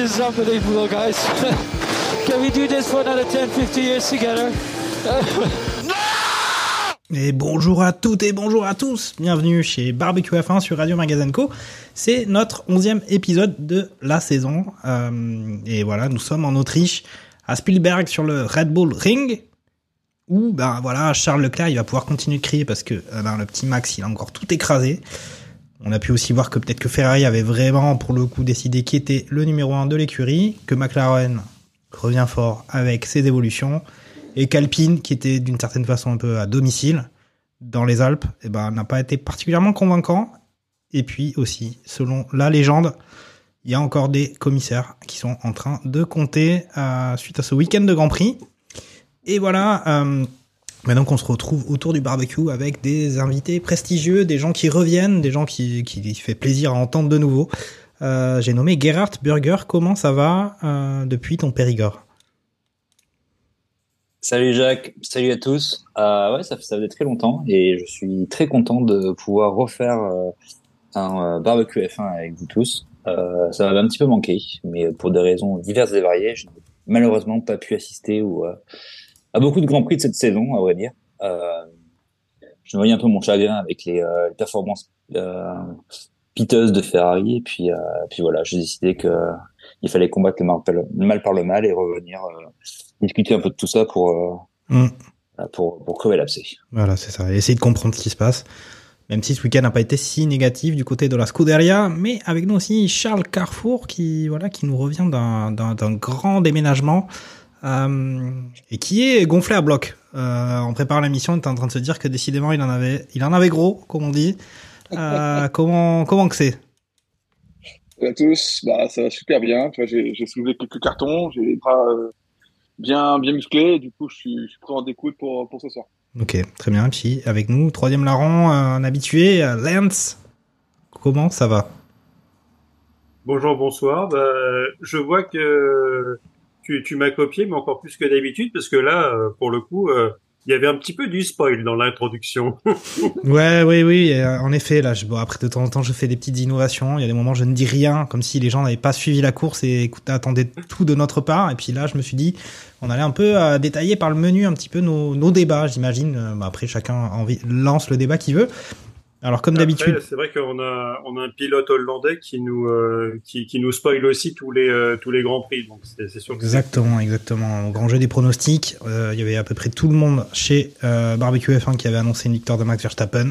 Is unbelievable, guys. Can we do this for another 10, 50 years together? Et bonjour à toutes et bonjour à tous, bienvenue chez Barbecue F1 sur Radio Magazine Co. C'est notre onzième épisode de la saison. Euh, et voilà, nous sommes en Autriche, à Spielberg sur le Red Bull Ring, où ben voilà, Charles Leclerc il va pouvoir continuer de crier parce que euh, ben, le petit Max il a encore tout écrasé. On a pu aussi voir que peut-être que Ferrari avait vraiment pour le coup décidé qui était le numéro 1 de l'écurie, que McLaren revient fort avec ses évolutions et qu'Alpine, qui était d'une certaine façon un peu à domicile dans les Alpes, eh ben, n'a pas été particulièrement convaincant. Et puis aussi, selon la légende, il y a encore des commissaires qui sont en train de compter euh, suite à ce week-end de Grand Prix. Et voilà, euh, maintenant qu'on se retrouve autour du barbecue avec des invités prestigieux, des gens qui reviennent, des gens qui, qui fait plaisir à entendre de nouveau. Euh, J'ai nommé Gerhard Burger. Comment ça va euh, depuis ton Périgord? Salut Jacques, salut à tous. Euh, ouais, ça, ça faisait très longtemps et je suis très content de pouvoir refaire euh, un euh, barbecue F1 avec vous tous. Euh, ça m'avait un petit peu manqué, mais pour des raisons diverses et variées, je n'ai malheureusement pas pu assister ou, à beaucoup de grands prix de cette saison, à vrai dire. Euh, je voyais un peu mon chagrin avec les, euh, les performances euh, piteuses de Ferrari et puis, euh, puis voilà, j'ai décidé que il fallait combattre le mal, par le- mal par le mal et revenir euh, discuter un peu de tout ça pour euh, Mm. pour, pour crever l'abcès. Voilà, c'est ça. Et essayer de comprendre ce qui se passe. Même si ce week-end n'a pas été si négatif du côté de la Scuderia, mais avec nous aussi Charles Carrefour qui voilà qui nous revient d'un grand déménagement euh, et qui est gonflé à bloc. Euh, en préparant l'émission, on était en train de se dire que décidément il en avait il en avait gros, comme on dit. Euh, comment comment que c'est? Salut à tous, bah, ça va super bien. Tu vois, j'ai, soulevé quelques cartons, j'ai les bras bien, bien musclés, et du coup, je suis, je suis prêt en découdre pour, pour ce soir. Ok, très bien. Puis avec nous, troisième larron, un habitué, Lance. Comment ça va? Bonjour, bonsoir. Bah, je vois que tu, m'as copié, mais encore plus que d'habitude, parce que là, euh, pour le coup, euh, il y avait un petit peu du spoil dans l'introduction. Ouais, oui, oui. euh, en effet, là, bon, après de temps en temps, je fais des petites innovations. Il y a des moments, je ne dis rien, comme si les gens n'avaient pas suivi la course et attendaient tout de notre part. Et puis là, je me suis dit, on allait un peu détailler par le menu un petit peu nos, débats, j'imagine. Bah, après, chacun lance le débat qu'il veut. Alors, comme d'habitude, c'est vrai qu'on a, on a un pilote hollandais qui nous, euh, qui, qui nous spoil aussi tous les, euh, tous les grands prix. Donc, c'est sûr que Exactement, exactement. Au grand jeu des pronostics, euh, il y avait à peu près tout le monde chez euh, Barbecue F1 qui avait annoncé une victoire de Max Verstappen.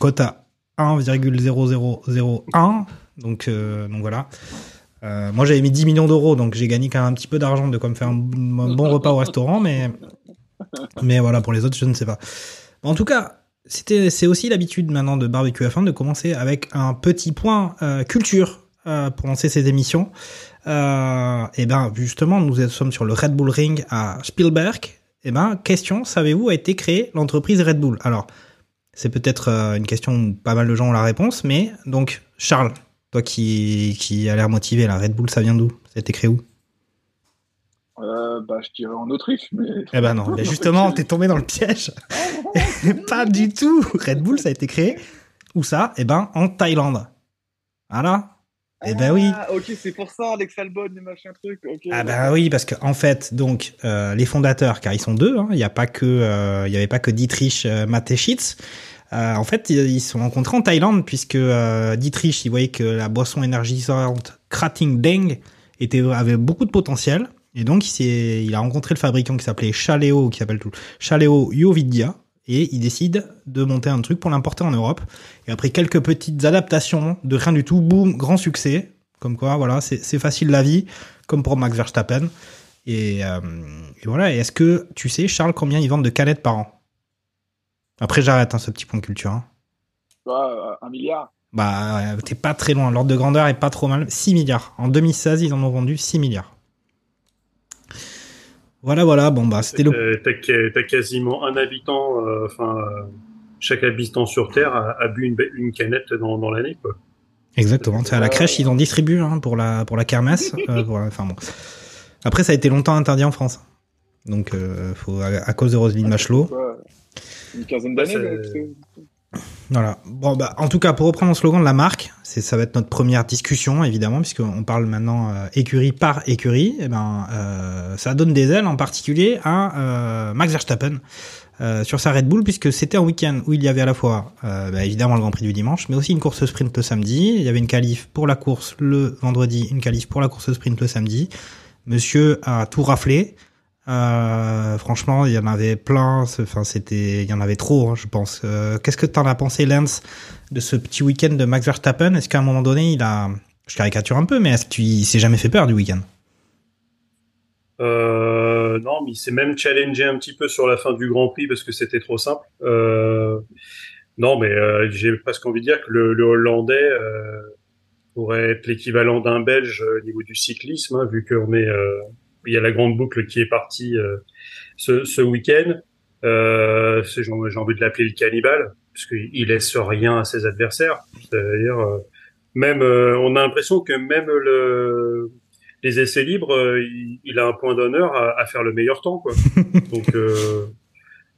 Cote à 1,0001. Donc, donc voilà. Moi j'avais mis 10 millions d'euros, donc j'ai gagné quand même un petit peu d'argent de quoi me faire un, un bon repas au restaurant, mais, mais voilà, pour les autres, je ne sais pas. En tout cas, c'était, c'est aussi l'habitude maintenant de Barbecue F1 de commencer avec un petit point euh, culture euh, pour lancer ces émissions. Euh, et ben justement, nous sommes sur le Red Bull Ring à Spielberg. Et ben question, savez-vous a été créée l'entreprise Red Bull? Alors, c'est peut-être une question où pas mal de gens ont la réponse, mais donc Charles, toi qui qui a l'air motivé, la Red Bull, ça vient d'où? Ça a été créé où? Euh, bah, je dirais en Autriche, mais. Eh ben non, mais justement, t'es tombé dans le piège. pas du tout. Red Bull, ça a été créé où ça? Eh ben en Thaïlande. Voilà. Eh ben oui. Ah, ok, c'est pour ça, Alex Albon et machin truc. ok. Ah ben oui, parce que en fait, donc euh, les fondateurs, car ils sont deux, hein, il n'y a pas que, euh, il y avait pas que Dietrich euh, Mateschitz. Euh, en fait, ils ils se sont rencontrés en Thaïlande puisque euh, Dietrich, il voyait que la boisson énergisante Krating Deng était avait beaucoup de potentiel et donc il, a rencontré le fabricant qui s'appelait Chaleo, qui s'appelle tout Chaleo Yovidia et il décide de monter un truc pour l'importer en Europe. Et après quelques petites adaptations de rien du tout, boum, grand succès. Comme quoi, voilà, c'est facile la vie, comme pour Max Verstappen. Et, euh, et voilà. Et est-ce que tu sais, Charles, combien ils vendent de canettes par an? Après, j'arrête hein, ce petit point culture. hein. Vois, un milliard. Bah, t'es pas très loin. L'ordre de grandeur est pas trop mal. 6 milliards. En 2016, ils en ont vendu 6 milliards. Voilà, voilà. Bon, bah, c'était le. Euh, T'as quasiment un habitant, euh, enfin, euh, chaque habitant sur Terre a, a bu une, une canette dans, dans l'année, quoi. Exactement. C'est à la crèche, ils en distribuent hein, pour la pour la kermesse. Euh, pour Enfin bon. Après, ça a été longtemps interdit en France. Donc, euh, faut à, à cause de Roselyne Bachelot. Quoi, une quinzaine Bah, d'années. Voilà. Bon, bah, en tout cas, pour reprendre le slogan de la marque, c'est ça va être notre première discussion, évidemment, puisqu'on parle maintenant euh, écurie par écurie. Et ben, euh, ça donne des ailes, en particulier à euh, Max Verstappen sur sa Red Bull, puisque c'était un week-end où il y avait à la fois, bah, évidemment, le Grand Prix du dimanche, mais aussi une course sprint le samedi. Il y avait une qualif pour la course le vendredi, une qualif pour la course sprint le samedi. Monsieur a tout raflé. Euh, franchement, il y en avait plein. Enfin, c'était, il y en avait trop, hein, je pense. Euh, Qu'est-ce que t'en as pensé, Lance, de ce petit week-end de Max Verstappen? Est-ce qu'à un moment donné, il a, je caricature un peu, mais est-ce qu'il s'est jamais fait peur du week-end? Euh, non, mais il s'est même challengé un petit peu sur la fin du Grand Prix parce que c'était trop simple. Non, mais j'ai presque envie de dire que le, Hollandais pourrait être l'équivalent d'un Belge au niveau du cyclisme, hein, vu qu'on est, il y a la grande boucle qui est partie euh, ce, ce week-end. Euh, j'ai envie de l'appeler le cannibale, puisqu'il il laisse rien à ses adversaires. C'est-à-dire, euh, même, on a l'impression que même le les essais libres, il, il a un point d'honneur à, à faire le meilleur temps, quoi. donc,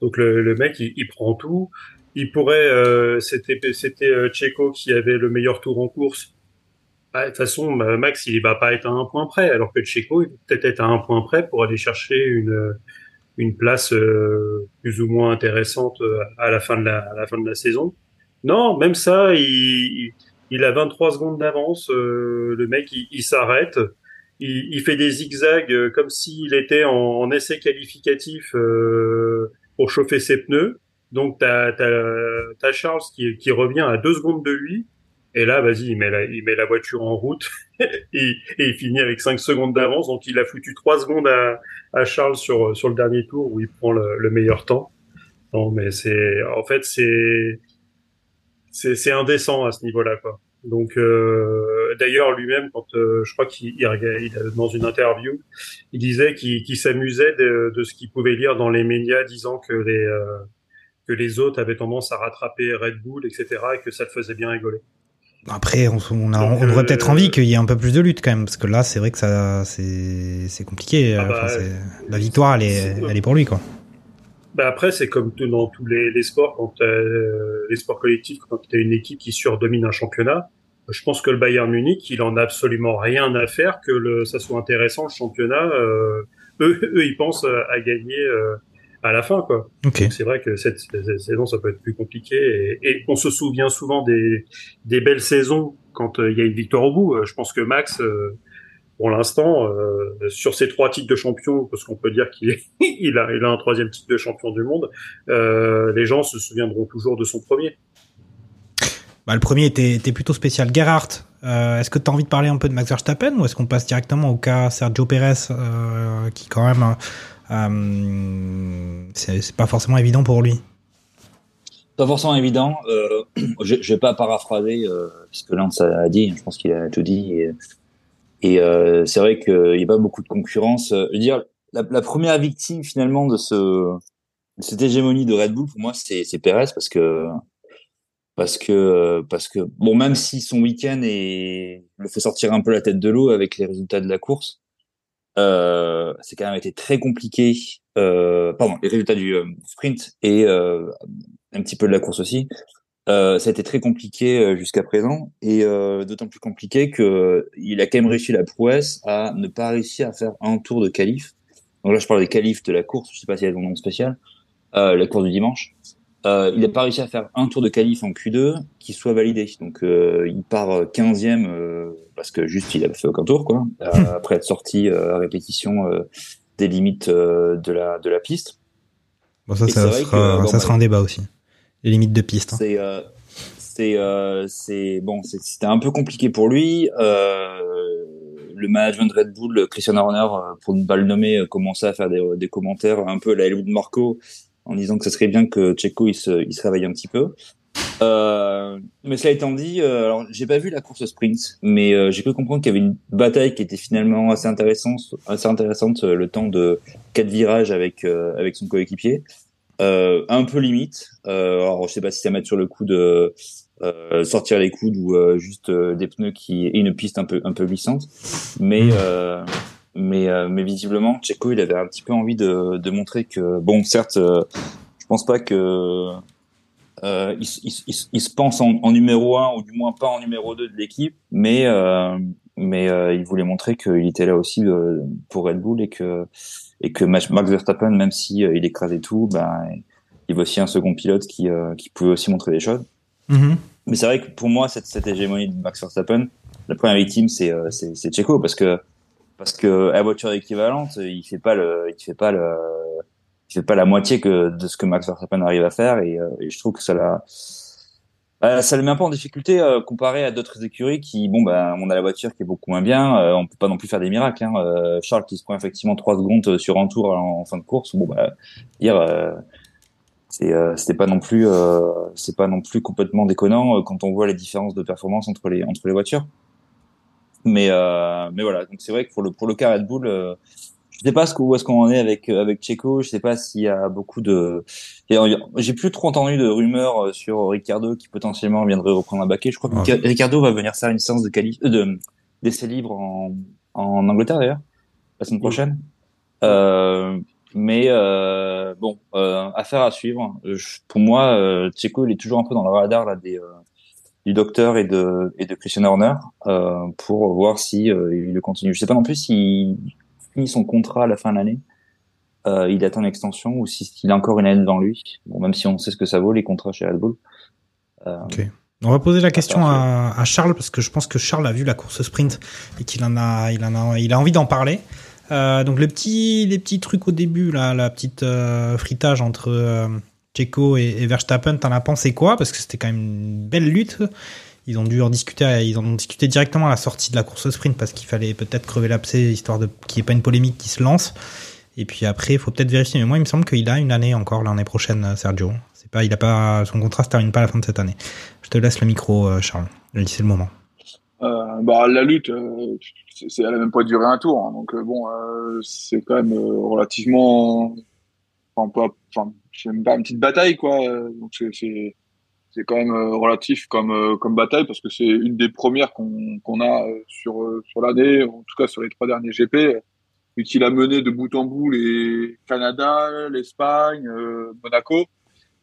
donc le, le mec, il, il prend tout. Il pourrait, c'était c'était Checo qui avait le meilleur tour en course. Bah, de toute façon, bah, Max, il va pas être à un point près, alors que Checo, il peut peut-être être à un point près pour aller chercher une une place euh, plus ou moins intéressante euh, à la fin de la à la fin de la saison. Non, même ça, il il a 23 secondes d'avance. euh, le mec, il, s'arrête il, il fait des zigzags euh, comme s'il était en, en essai qualificatif euh, pour chauffer ses pneus. Donc t'as as, Charles qui, qui revient à deux secondes de lui. Et là, vas-y, il met la, voiture en route et, il finit avec cinq secondes d'avance. Donc il a foutu trois secondes à, Charles sur le dernier tour où il prend le, le meilleur temps. Non, mais c'est en fait c'est c'est indécent à ce niveau-là. Donc, euh, d'ailleurs, lui-même, quand euh, je crois qu'il il, il- dans une interview, il disait qu'il s'amusait de, ce qu'il pouvait lire dans les médias, disant que les euh, que les autres avaient tendance à rattraper Red Bull, etc., et que ça le faisait bien rigoler. Après, on, on, a, Donc, on aurait euh, peut-être envie qu'il y ait un peu plus de lutte quand même, parce que là, c'est vrai que ça, c'est, compliqué. Ah bah, Enfin, la victoire, elle est, elle est pour lui, quoi. Bah après, c'est comme dans tous les, les sports, quand euh, les sports collectifs, quand tu as une équipe qui surdomine un championnat. Je pense que le Bayern Munich, il en a absolument rien à faire que le, ça soit intéressant le championnat. Euh, eux, eux, ils pensent à, gagner à la fin, quoi. C'est vrai que cette, cette saison, ça peut être plus compliqué. Et, et on se souvient souvent des, des belles saisons quand euh, il y a une victoire au bout. Euh, Je pense que Max, euh, pour l'instant, euh, sur ses trois titres de champion, parce qu'on peut dire qu'il il a, il a un troisième titre de champion du monde, les gens se souviendront toujours de son premier. Bah, le premier était, était plutôt spécial. Gerhardt, euh, est-ce que tu as envie de parler un peu de Max Verstappen ou est-ce qu'on passe directement au cas Sergio Pérez, euh, qui quand même, c'est c'est pas forcément évident pour lui. Pas forcément évident. Euh, je, je vais pas paraphraser euh, ce que Lance a dit. Je pense qu'il a tout dit. Et, euh, c'est vrai qu'il n'y a pas beaucoup de concurrence. Dire, la, première victime finalement de ce de cette hégémonie de Red Bull pour moi, c'est Perez parce que parce que parce que bon, même si son week-end le fait sortir un peu la tête de l'eau avec les résultats de la course, euh, c'est quand même été très compliqué. Euh, pardon, les résultats du euh, sprint et euh, un petit peu de la course aussi. Ça a été très compliqué jusqu'à présent et d'autant plus compliqué que il a quand même réussi la prouesse à ne pas réussir à faire un tour de qualif. Donc là, je parle des qualifs de la course. Je sais pas s'il y a un nom spécial. La course du dimanche. Euh, il n'a pas réussi à faire un tour de qualif en Q2 qui soit validé. Donc euh, il part 15e euh, parce que juste il a fait aucun tour quoi. Après être sorti à répétition des limites de la de la piste. Bon, ça, ça, sera, que, bon, ça bah, sera un débat aussi. Les limites de piste. hein. C'est bon, c'était un peu compliqué pour lui. Le management de Red Bull, Christian Horner, pour ne pas le nommer, commençait à faire des, des commentaires un peu à la Helmut Marco en disant que ce serait bien que Checo il se, il se réveille un petit peu. Euh, mais cela étant dit, euh, alors j'ai pas vu la course sprint, mais euh, j'ai pu comprendre qu'il y avait une bataille qui était finalement assez intéressante, assez intéressante euh, le temps de quatre virages avec avec son coéquipier, un peu limite. alors je sais pas si ça met sur le coup de sortir les coudes ou juste des pneus qui et une piste un peu un peu glissante, mais mais mais visiblement Checo il avait un petit peu envie de de montrer que bon certes je pense pas que euh, il, il, il, il, se pense en, en, numéro 1 ou du moins pas en numéro 2 de l'équipe, mais euh, mais euh, il voulait montrer qu'il était là aussi euh, pour Red Bull et que et que Max Verstappen, même si euh, il écrasait tout, ben il y avait aussi un second pilote qui qui pouvait aussi montrer des choses. Mm-hmm. Mais c'est vrai que pour moi cette, cette hégémonie de Max Verstappen, la première victime c'est c'est, c'est Checo parce que parce que la voiture équivalente, il fait pas le il fait pas le il fait pas la moitié que de ce que Max Verstappen arrive à faire et, euh, et je trouve que ça l'a euh, ça le met un peu en difficulté euh, comparé à d'autres écuries qui bon bah on a la voiture qui est beaucoup moins bien euh, on peut pas non plus faire des miracles hein. Euh, Charles qui se prend effectivement trois secondes sur un tour en, fin de course bon bah dire c'est c'était pas non plus c'est pas non plus complètement déconnant quand on voit les différences de performance entre les entre les voitures mais mais voilà donc c'est vrai que pour le pour le cas Red Bull je sais pas ce où est-ce qu'on en est avec avec Checo. Je sais pas s'il y a beaucoup de. J'ai plus trop entendu de rumeurs euh, sur Ricardo qui potentiellement viendrait reprendre un baquet. Je crois que ouais. Ricardo va venir faire une séance de quali euh, de d'essai libre en en Angleterre d'ailleurs la semaine prochaine. Euh, mais euh, bon, euh, affaire à suivre. Je, pour moi, euh, Checo il est toujours un peu dans le radar là des du docteur et de et de Christian Horner pour voir si il le continue. Je sais pas non plus si son contrat à la fin de l'année, euh, il attend une extension ou s'il a encore une année devant lui. Bon, même si on sait ce que ça vaut les contrats chez Red Bull. Euh, okay. On va poser la question à, à, Charles parce que je pense que Charles a vu la course sprint et qu'il en a, il en a, il a envie d'en parler. Euh, donc le petit, les petits trucs au début là, la petite euh, fritage entre euh, Checo et, et Verstappen, t'en as pensé quoi? Parce que c'était quand même une belle lutte. Ils ont dû en discuter, ils ont discuté directement à la sortie de la course sprint parce qu'il fallait peut-être crever l'abcès histoire de qu'il n'y ait pas une polémique qui se lance. Et puis après, il faut peut-être vérifier. Mais moi, il me semble qu'il a une année encore l'année prochaine, Sergio. Pas, il a pas, son contrat se termine pas à la fin de cette année. Je te laisse le micro, Charles. C'est le moment. Euh, bah, la lutte, euh, c'est, elle a même pas duré un tour. Hein, donc euh, bon, euh, c'est quand même relativement, enfin pas, enfin, je même pas une petite bataille quoi. Donc c'est, c'est c'est quand même euh, relatif comme euh, comme bataille parce que c'est une des premières qu'on qu'on a euh, sur sur l'année, en tout cas sur les trois derniers GP, et qu'il a mené de bout en bout les Canada, l'Espagne, Monaco?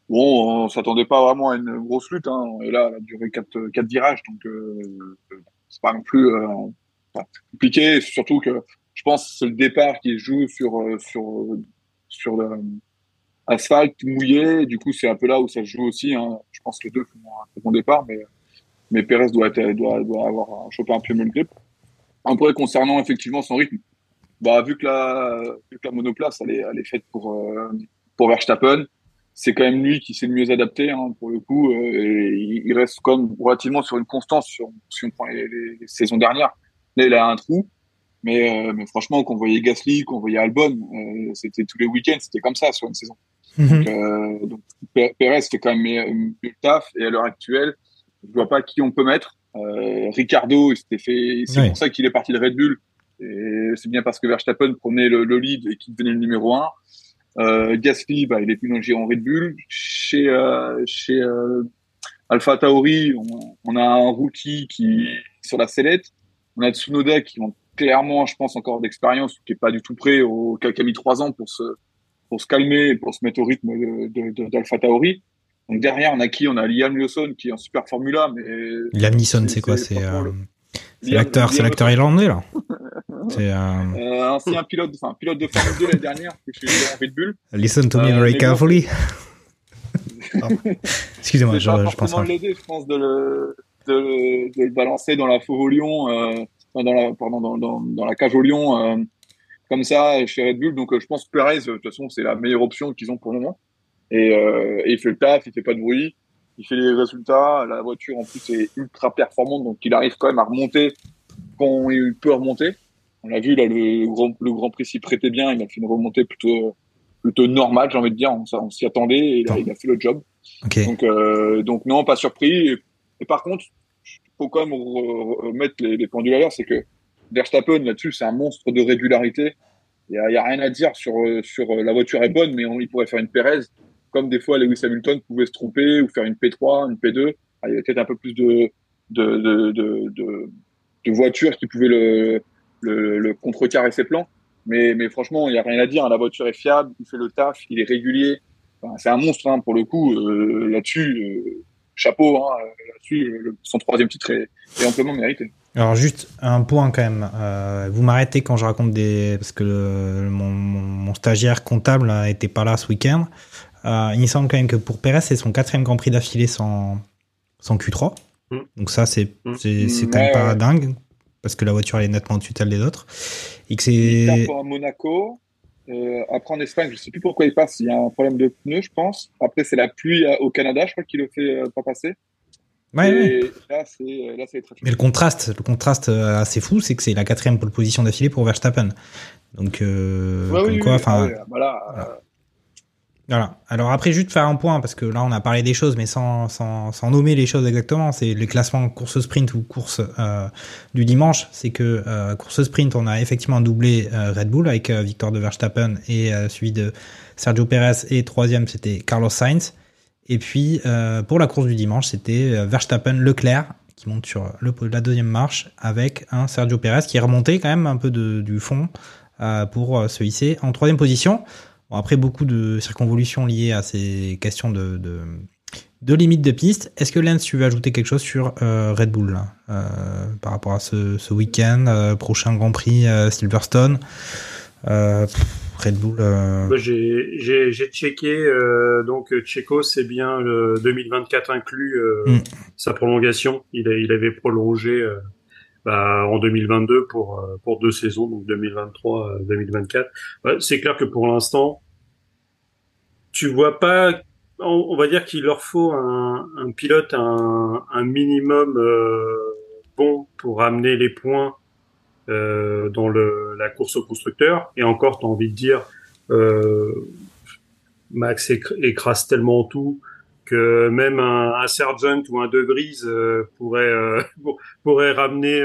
Bon, on s'attendait pas vraiment à une grosse lutte, hein. et là, elle a duré quatre quatre virages, donc euh, c'est pas non plus compliqué. Surtout que je pense que c'est le départ qui joue sur sur sur le asphalte mouillé. Du coup, c'est un peu là où ça se joue aussi. Hein. Je pense que les deux font un bon départ, mais, mais Pérez doit, être, doit, doit avoir chopé un peu mieux le grip. Après, concernant effectivement son rythme, bah, vu que la, vu que la monoplace, elle est, elle est faite pour, euh, pour Verstappen, c'est quand même lui qui s'est le mieux adapté hein, pour le coup. Euh, et il reste comme relativement sur une constance sur, si on prend les, les, saisons dernières. Là, il a un trou. Mais, euh, mais franchement, qu'on voyait Gasly, qu'on voyait Albon, euh, c'était tous les week-ends, c'était comme ça sur une saison. Mhm. Donc, euh, donc Perez fait quand même mieux, taf. Et à l'heure actuelle, je vois pas qui on peut mettre. Euh, Ricardo, il s'était fait. C'est Oui. pour ça qu'il est parti de Red Bull. Et c'est bien parce que Verstappen prenait le, le lead et qu'il devenait le numéro un. Euh, Gasly, bah, il est plus dans le giron Red Bull. Chez euh, chez euh, Alpha Tauri, on, on a un rookie qui sur la sellette. On a Tsunoda qui ont clairement, je pense, encore d'expérience, qui est pas du tout prêt au qui a mis trois ans pour se pour se calmer et pour se mettre au rythme de, de, d'Alpha Tauri. Donc derrière, on a qui? On a Liam Lawson qui est en super Formula, mais Liam Neeson, c'est quoi? C'est euh, c'est l'acteur, c'est l'acteur irlandais là. C'est euh, euh, ancien pilote, enfin pilote de Formule 2 l'année dernière, est chez Red Bull. Listen to me Euh, very bon. carefully. Excusez-moi, je, pas je pense l'aider, je pense, de le, de, de le balancer dans la faux au lion, euh, dans la, pardon, dans, dans, dans la cage au lion, euh, comme ça, chez Red Bull. Donc, euh, je pense que Perez, euh, de toute façon, c'est la meilleure option qu'ils ont pour le moment. Et, euh, et il fait le taf, il fait pas de bruit, il fait les résultats. La voiture, en plus, est ultra performante, donc il arrive quand même à remonter quand il peut remonter. On l'a vu, là, le grand, le grand prix s'y prêtait bien, il a fait une remontée plutôt, plutôt normal, j'ai envie de dire. On, s'y attendait et il a, il a fait le job. Donc, euh, donc non, pas surpris. Et, et par contre, il faut quand même re- remettre les, les pendules à l'heure, c'est que Verstappen là-dessus, c'est un monstre de régularité. Il y a, rien à dire sur sur euh, la voiture est bonne, mais on, il pourrait faire une Perez, comme des fois Lewis Hamilton pouvait se tromper ou faire une P3, une P2. Ah, il y avait peut-être un peu plus de de de de, de, voitures qui pouvaient le le, le contrecarrer ses plans. Mais mais franchement, il y a rien à dire. hein. La voiture est fiable, il fait le taf, il est régulier. C'est un monstre hein, pour le coup. Euh, là-dessus, euh, chapeau. Hein, là-dessus, son troisième titre est, est amplement mérité. Alors juste un point quand même. Euh, vous m'arrêtez quand je raconte des parce que le- mon, mon, mon stagiaire comptable euh, était pas là ce week-end. Euh, il me semble quand même que pour Perez c'est son quatrième Grand Prix d'affilée sans sans Q3. Mm. Donc ça c'est Mm. c'est c'est Mm, quand même ouais, pas ouais. dingue parce que la voiture elle est nettement au-dessus des autres et que c'est à Monaco. Euh, après en Espagne, je sais plus pourquoi il passe. Il y a un problème de pneus, je pense. Après c'est la pluie au Canada, je crois qu'il le fait euh, pas passer. Ouais, ouais. Et là c'est là c'est très Mais le contraste, le contraste euh, assez fou, c'est que c'est la quatrième pole position d'affilée pour Verstappen. Donc, euh, Ouais, comme oui, quoi, enfin, ah ouais, voilà. Voilà. Voilà. Alors après, juste faire un point, parce que là, on a parlé des choses, mais sans, sans, sans nommer les choses exactement. C'est le classement course sprint ou course euh, du dimanche. C'est que euh, course sprint, on a effectivement doublé euh, Red Bull avec euh, victoire de Verstappen et euh, suivi de Sergio Perez. Et troisième, c'était Carlos Sainz. Et puis, euh, pour la course du dimanche, c'était euh, Verstappen-Leclerc qui monte sur la deuxième marche avec un Sergio Perez qui est remonté quand même un peu du fond euh, pour se hisser en troisième position. Bon, après, beaucoup de circonvolutions liées à ces questions de, de, de limites de piste. Est-ce que Lens, tu veux ajouter quelque chose sur Red Bull par rapport à ce, week-end, prochain Grand Prix Silverstone? Red Bull. euh, J'ai j'ai- j'ai checké, euh, donc Checo, c'est bien le 2024 inclus euh, Mm. sa prolongation. Il, a- il avait prolongé bah, en 2022 pour pour deux saisons, donc 2023-2024. Ouais, c'est clair que pour l'instant, tu vois pas. On, on va dire qu'il leur faut un, un pilote un, un minimum euh, bon pour amener les points euh, dans le, la course au constructeur. Et encore, tu as envie de dire, euh, Max écr- écrase tellement tout que même un, un Sargent ou un De Vries euh, pourrait pour- pourrait ramener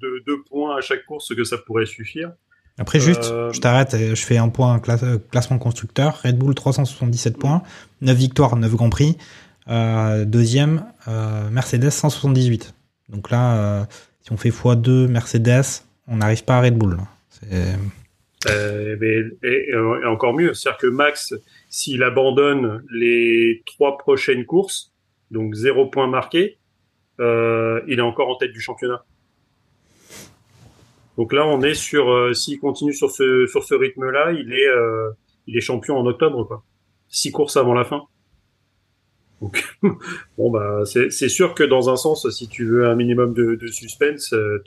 deux, deux points à chaque course, que ça pourrait suffire. Après, juste, je t'arrête, je fais un point cla- classement constructeur. Red Bull 377 points, 9 victoires, 9 Grands Prix. Deuxième, Mercedes 178. Donc là, si on fait x2 Mercedes, on n'arrive pas à Red Bull. Euh, et, encore mieux, c'est-à-dire que Max, s'il abandonne les trois prochaines courses, donc zéro point marqué, euh, il est encore en tête du championnat. Donc là, on est sur, euh, s'il continue sur ce sur ce rythme-là, il est il est champion en octobre, quoi. Six courses avant la fin. Donc bon bah c'est sûr que dans un sens, si tu veux un minimum de, suspense, euh,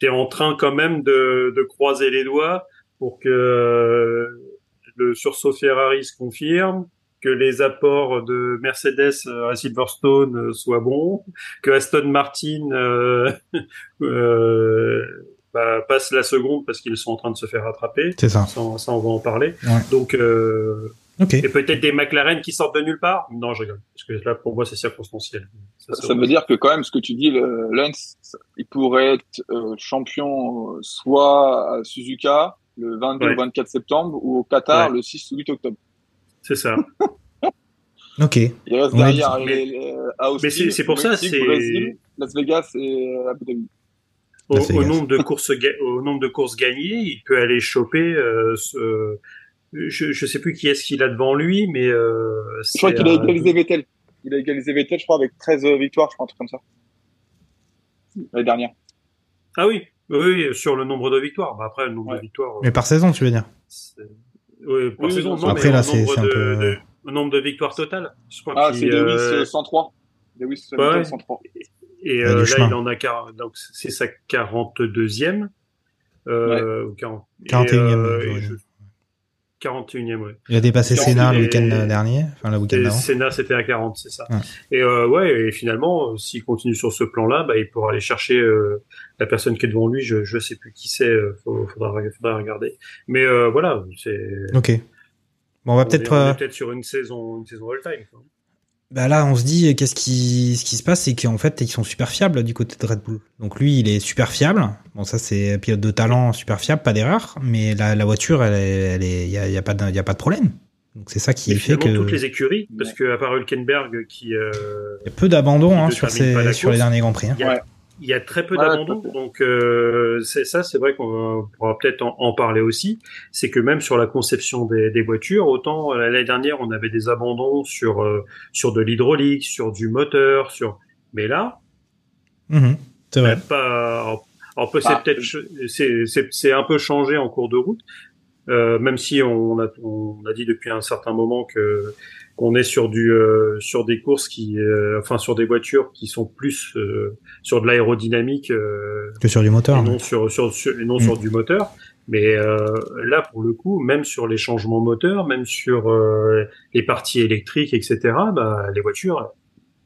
tu es en train quand même de, de croiser les doigts pour que euh, le sursaut Ferrari se confirme, que les apports de Mercedes euh, à Silverstone euh, soient bons, que Aston Martin euh, euh, bah, passe la seconde parce qu'ils sont en train de se faire rattraper. C'est ça. Ça, ça, on va en parler. Ouais. Donc, euh, Et peut-être des McLaren qui sortent de nulle part? Non, je rigole. Parce que là, pour moi, c'est circonstanciel. Ça, Ça veut dire que quand même, ce que tu dis, le Lens, il pourrait être euh, champion euh, soit à Suzuka le 22 Ouais. ou 24 septembre ou au Qatar Ouais. le 6 ou 8 octobre. C'est ça. Ok. Il reste derrière est- les, les, euh, à Austin, Mais c'est- pour ça, c'est- Las Vegas et Abu Dhabi. Au, nombre de courses, ga- au nombre de courses gagnées, il peut aller choper. Euh, ce, je, je sais plus qui est-ce qu'il a devant lui, mais euh, Je crois qu'il a égalisé Vettel. Il a égalisé Vettel, je crois, avec 13 victoires, je crois, un truc comme ça. L'année dernière. Ah oui, oui, sur le nombre de victoires. Bah, après, le nombre Ouais. de victoires. Mais par saison, tu veux dire oui, par Oui, saison. Non, Après, mais là, c'est- un de, peu- de- nombre de victoires totales. Je crois Ah, c'est Lewis euh, euh, 103. Lewis Ouais. Hamilton 103. Et Ouais, euh, là, chemin. il en a 40, donc c'est sa 42e. Euh, ou 40, et, 41e, euh, j'aurais et dit. je- 41e, ouais. Il a dépassé Senna le est- week-end dernier, enfin le week-end Et d'avant. Senna, c'était à 40, c'est ça. Ouais. Et euh, ouais, et finalement, euh, s'il continue sur ce plan-là, bah, il pourra aller chercher euh, la personne qui est devant lui. Je je sais plus qui c'est. faudra, faudra regarder. Mais euh, voilà, c'est Ok. Bon, on va peut-être. peut-être sur une saison, une saison all-time. Bah là, on se dit, qu'est-ce qui, ce qui se passe, c'est qu'en fait, ils sont super fiables du côté de Red Bull. Donc lui, il est super fiable. Bon, ça, c'est pilote de talent, super fiable, pas d'erreur. Mais la, la voiture, elle est, elle est, y a, y a pas de, y a pas de problème. Donc c'est ça qui Et fait que toutes les écuries, parce que à part Hülkenberg qui, euh, y a peu d'abandon hein, sur, ces, sur les derniers grands prix. hein. Il y a, il y a très peu Ouais, d'abandon, donc euh, c'est ça, c'est vrai qu'on pourra peut-être en, en parler aussi. C'est que même sur la conception des, des voitures, autant euh, l'année dernière on avait des abandons sur euh, sur de l'hydraulique, sur du moteur, sur mais là Mhm, c'est vrai. pas. Alors, alors peut- c'est Bah, peut-être ch- c'est c'est c'est un peu changé en cours de route, euh, même si on a on a dit depuis un certain moment que qu'on est sur du euh, sur des courses qui euh, enfin sur des voitures qui sont plus euh, sur de l'aérodynamique euh, Que sur du moteur. et hein. non sur sur, sur- et non Mm. sur du moteur. Mais euh, là, pour le coup, même sur les changements moteurs, même sur euh, les parties électriques, etc., bah, les voitures,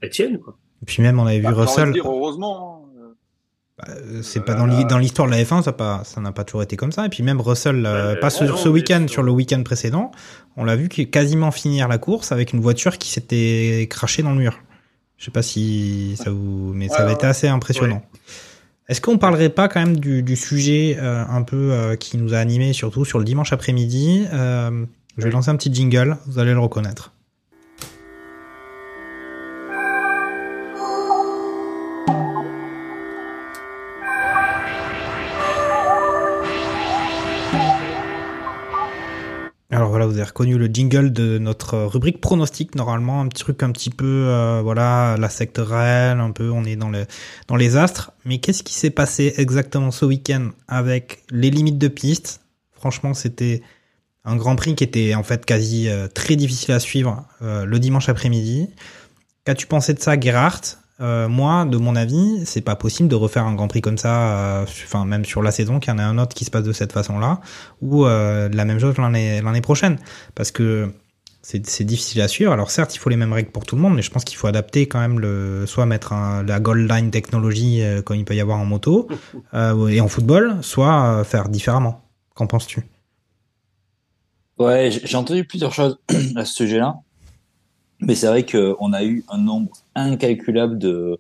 elles tiennent. Quoi. Et puis même, on avait vu Bah, Russell. dire, heureusement. Bah, euh, c'est pas dans l'hi- dans l'histoire de la F1, ça pas, ça n'a pas toujours été comme ça. Et puis même Russell, euh, Ouais, pas ce mais week-end, sur le week-end précédent, on l'a vu quasiment finir la course avec une voiture qui s'était crachée dans le mur. Je sais pas si ça vous, mais ça avait ouais. été assez impressionnant. Est-ce qu'on parlerait pas quand même du, du sujet euh, un peu euh, qui nous a animé surtout sur le dimanche après-midi Euh, Je vais lancer un petit jingle, vous allez le reconnaître. Vous avez reconnu le jingle de notre rubrique pronostic. Normalement, un petit truc un petit peu, euh, voilà, la secte réelle, un peu, on est dans, le, dans les astres. Mais qu'est-ce qui s'est passé exactement ce week-end avec les limites de piste? Franchement, c'était un Grand Prix qui était en fait quasi euh, très difficile à suivre euh, le dimanche après-midi. Qu'as-tu pensé de ça, Gerhardt? Euh, Moi, de mon avis, c'est pas possible de refaire un Grand Prix comme ça, euh, enfin même sur la saison, qu'il y en ait un autre qui se passe de cette façon-là, ou euh, la même chose l'année prochaine, parce que c'est difficile à suivre. Alors certes, il faut les mêmes règles pour tout le monde, mais je pense qu'il faut adapter quand même le, soit mettre un- la gold line technologie comme il peut y avoir en moto et en football, soit faire différemment. Qu'en penses-tu? Ouais, j'ai entendu plusieurs choses à ce sujet-là, mais c'est vrai qu'on a eu un nombre incalculable de,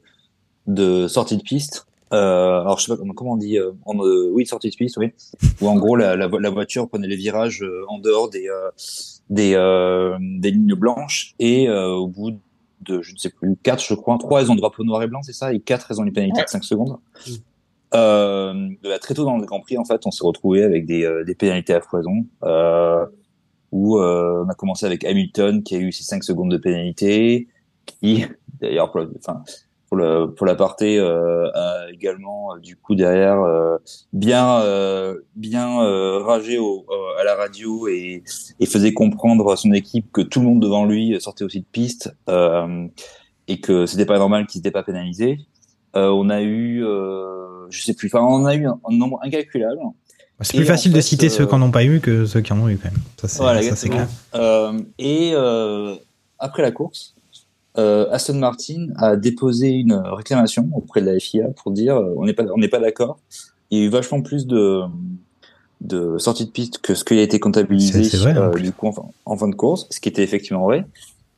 de sorties de piste. Euh, alors je sais pas comment, comment on dit, euh, en, euh, oui sorties de piste, oui. Où en gros la, la, vo- la voiture prenait les virages euh, en dehors des euh, des euh, des lignes blanches et euh, au bout de je ne sais plus quatre je crois trois elles ont drapeau noir et blanc c'est ça et quatre elles ont une pénalité de 5 secondes. Euh, très tôt dans le Grand Prix en fait on s'est retrouvé avec des euh, des pénalités à foison. Euh, où euh, on a commencé avec Hamilton qui a eu ses 5 secondes de pénalité, qui d'ailleurs pour, enfin, pour le pour l'aparté euh, a également euh, du coup derrière bien bien ragé au, à la radio et, et faisait comprendre à son équipe que tout le monde devant lui sortait aussi de piste et que c'était pas normal qu'il n'était pas pénalisé. Euh, on a eu euh, je sais plus enfin on a eu un nombre incalculable C'est Et plus facile de citer ceux euh, qui en ont pas eu que ceux qui en ont eu quand même. Ça c'est Voilà, c'est clair. Euh, et euh, après la course, euh, Aston Martin a déposé une réclamation auprès de la FIA pour dire euh, on n'est pas on n'est pas d'accord. Il y a eu vachement plus de de sorties de piste que ce qui a été comptabilisé C'est- c'est euh, plus. du coup en, fin- en fin de course, ce qui était effectivement vrai.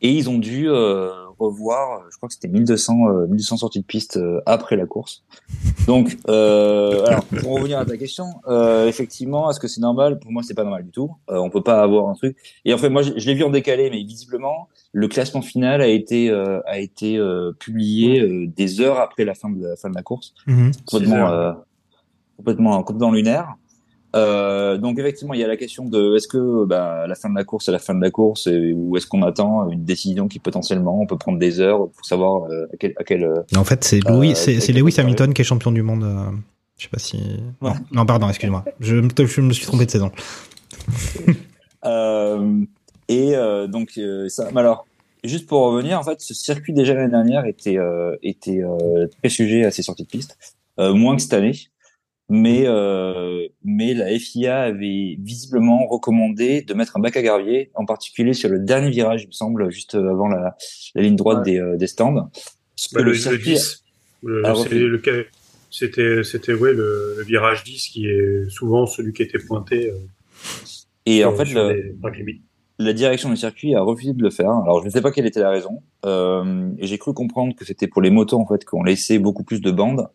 Et ils ont dû euh, revoir, je crois que c'était 1200 euh, 1200 sorties de piste euh, après la course. Donc, euh, alors pour revenir à ta question, euh, effectivement, est-ce que c'est normal? Pour moi, c'est pas normal du tout. Euh, on peut pas avoir un truc. Et en fait, moi, je, je l'ai vu en décalé, mais visiblement, le classement final a été euh, a été euh, publié euh, des heures après la fin de la fin de la course, Mhm. complètement euh, complètement complètement lunaire. Euh, donc effectivement, il y a la question de est-ce que bah, la fin de la course est la fin de la course et, ou est-ce qu'on attend une décision qui potentiellement on peut prendre des heures pour savoir euh, à quel, à quel euh, En fait, c'est Louis, Euh, c'est Lewis Hamilton qui est champion du monde. euh, je sais pas si. Non, Ouais. non, pardon, excuse-moi. Je, me- je me suis trompé de saison. Euh, et euh, donc euh, ça. Mais alors, juste pour revenir, en fait, ce circuit déjà l'année dernière était euh, était euh, très sujet à ces sorties de piste, euh, moins que cette année. Mais euh, mais la FIA avait visiblement recommandé de mettre un bac à gravier, en particulier sur le dernier virage, il me semble, juste avant la, la ligne droite Ouais. des, euh, des stands. Bah, le, le le circuit, 10, le- a c'est refait. le ca- c'était c'était ouais le, le virage 10 qui est souvent celui qui était pointé. euh, et en fait, le, les- la direction du circuit a refusé de le faire. Alors je ne sais pas quelle était la raison. Euh, et j'ai cru comprendre que c'était pour les motos en fait qu'on laissait beaucoup plus de bandes.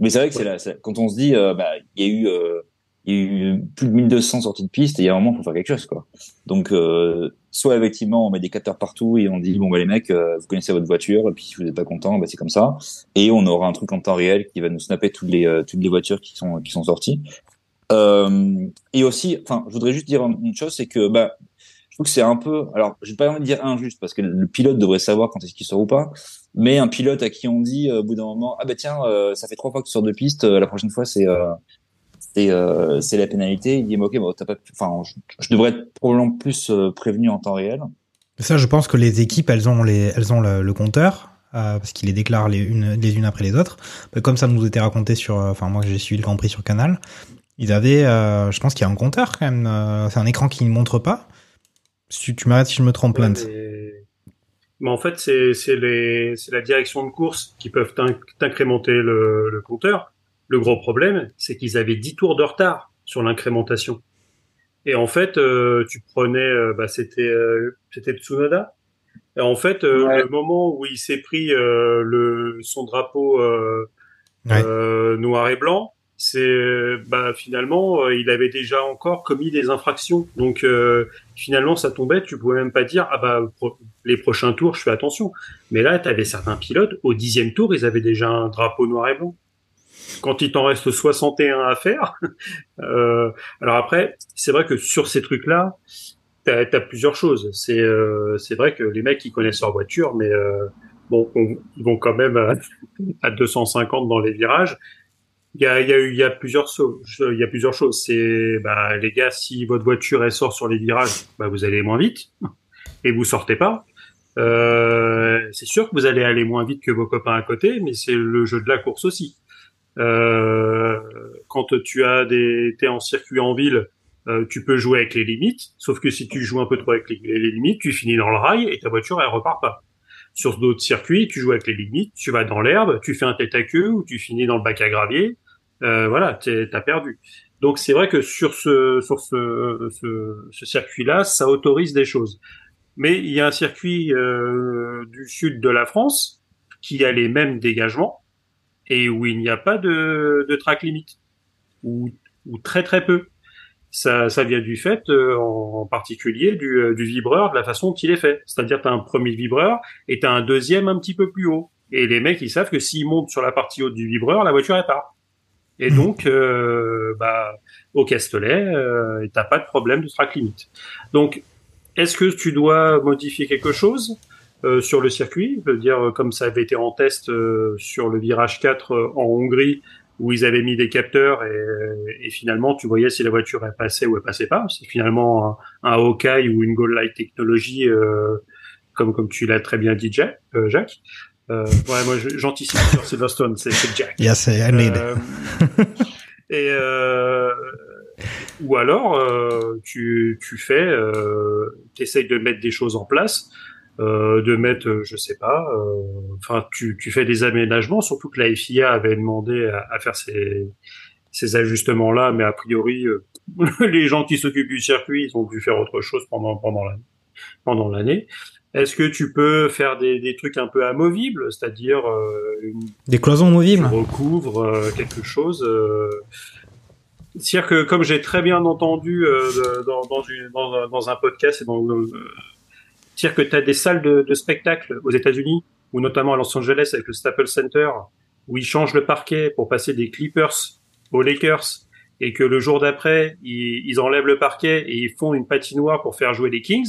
Mais c'est vrai que c'est là, quand on se dit, euh, bah, il y a eu, euh, il y a eu plus de 1200 sorties de piste et il y a un moment pour faire quelque chose quoi. Donc euh, soit effectivement on met des capteurs partout et on dit bon bah les mecs, euh, vous connaissez votre voiture et puis si vous n'êtes pas content, bah c'est comme ça. Et on aura un truc en temps réel qui va nous snapper toutes les euh, toutes les voitures qui sont qui sont sorties. Euh, et aussi, enfin, je voudrais juste dire une chose, c'est que bah je trouve que c'est un peu, alors j'ai pas envie de dire injuste parce que le pilote devrait savoir quand est-ce qu'il sort ou pas, mais un pilote à qui on dit euh, au bout d'un moment ah bah tiens euh, ça fait trois fois que tu sors de piste, euh, la prochaine fois c'est c'est la pénalité, il dit mais ok bon t'as pas, enfin je, devrais être probablement plus prévenu en temps réel. Ça, je pense que les équipes, elles ont les, elles ont le, compteur. parce qu'ils les déclarent les unes, les unes après les autres. Comme ça nous était raconté sur, enfin moi j'ai suivi le Grand Prix sur Canal, ils avaient, je pense qu'il y a un compteur quand même. c'est un écran qui ne montre pas. Si tu m'arrêtes si je me trompe, Ouais, Lance. mais... mais en fait, c'est c'est les c'est la direction de course qui peuvent t'incrémenter le, le compteur. Le gros problème, c'est qu'ils avaient 10 tours de retard sur l'incrémentation. Et en fait, euh, tu prenais, euh, bah, c'était euh, c'était Tsunoda. Et en fait, euh, Ouais. le moment où il s'est pris euh, le son drapeau euh, Ouais. euh, noir et blanc, c'est bah finalement euh, il avait déjà encore commis des infractions. Donc euh, finalement ça tombait, tu pouvais même pas dire ah bah les prochains tours je fais attention. Mais là tu avais certains pilotes au dixième tour ils avaient déjà un drapeau noir et blanc. Quand il t'en reste 61 à faire, euh, alors après c'est vrai que sur ces trucs là t'as as plusieurs choses. C'est euh, c'est vrai que les mecs qui connaissent leur voiture mais euh, bon on- ils vont quand même à, à 250 dans les virages. Il y a, y a y a plusieurs, y a plusieurs choses. C'est, bah, les gars, si votre voiture elle sort sur les virages, bah, vous allez moins vite et vous sortez pas. Euh, c'est sûr que vous allez aller moins vite que vos copains à côté, mais c'est le jeu de la course aussi. Euh, quand tu as des, t'es en circuit en ville, euh, tu peux jouer avec les limites. Sauf que si tu joues un peu trop avec les, les limites, tu finis dans le rail et ta voiture elle repart pas. Sur d'autres circuits, tu joues avec les limites, tu vas dans l'herbe, tu fais un tête à queue ou tu finis dans le bac à gravier. Euh, voilà, t'as perdu. Donc c'est vrai que sur ce sur ce, ce, ce circuit-là, ça autorise des choses. Mais il y a un circuit euh, du sud de la France qui a les mêmes dégagements et où il n'y a pas de, de track limit ou, ou très très peu. Ça, ça vient du fait, euh, en, particulier, du, euh, du vibreur, de la façon dont il est fait. C'est-à-dire, tu un premier vibreur et tu as un deuxième un petit peu plus haut. Et les mecs, ils savent que s'ils montent sur la partie haute du vibreur, la voiture, elle part. Et Mhm. donc, euh, bah, au Castellet, euh, t'as pas de problème de track limit. Donc, est-ce que tu dois modifier quelque chose euh, sur le circuit? Je veux dire, comme ça avait été en test euh, sur le virage 4 euh, en Hongrie, où ils avaient mis des capteurs et, et finalement, tu voyais si la voiture elle passait ou elle passait pas. C'est finalement un, un Hawkeye ou une Gold Light Technology, euh, comme comme tu l'as très bien dit, Jack. euh, Jacques. Euh, ouais, moi j'anticipe sur Silverstone, c'est Jack. Yes, I made. Euh, et euh, ou alors euh, tu tu fais, euh, t'essayes de mettre des choses en place, de mettre, je sais pas, enfin tu tu fais des aménagements, surtout que la FIA avait demandé à, à faire ces ces ajustements là, mais a priori les gens qui s'occupent du circuit ils ont dû faire autre chose pendant pendant l'année pendant l'année. Est-ce que tu peux faire des, des trucs un peu amovibles, c'est-à-dire euh, une Des cloisons tu movibles. recouvres euh, quelque chose. Euh... C'est-à-dire que comme j'ai très bien entendu euh, dans, dans, une- dans, dans un podcast, et dans, euh, c'est-à-dire que tu as des salles de, de spectacle aux États-Unis, ou notamment à Los Angeles avec le Staples Center, où ils changent le parquet pour passer des Clippers aux Lakers, et que le jour d'après, ils, ils enlèvent le parquet et ils font une patinoire pour faire jouer les Kings,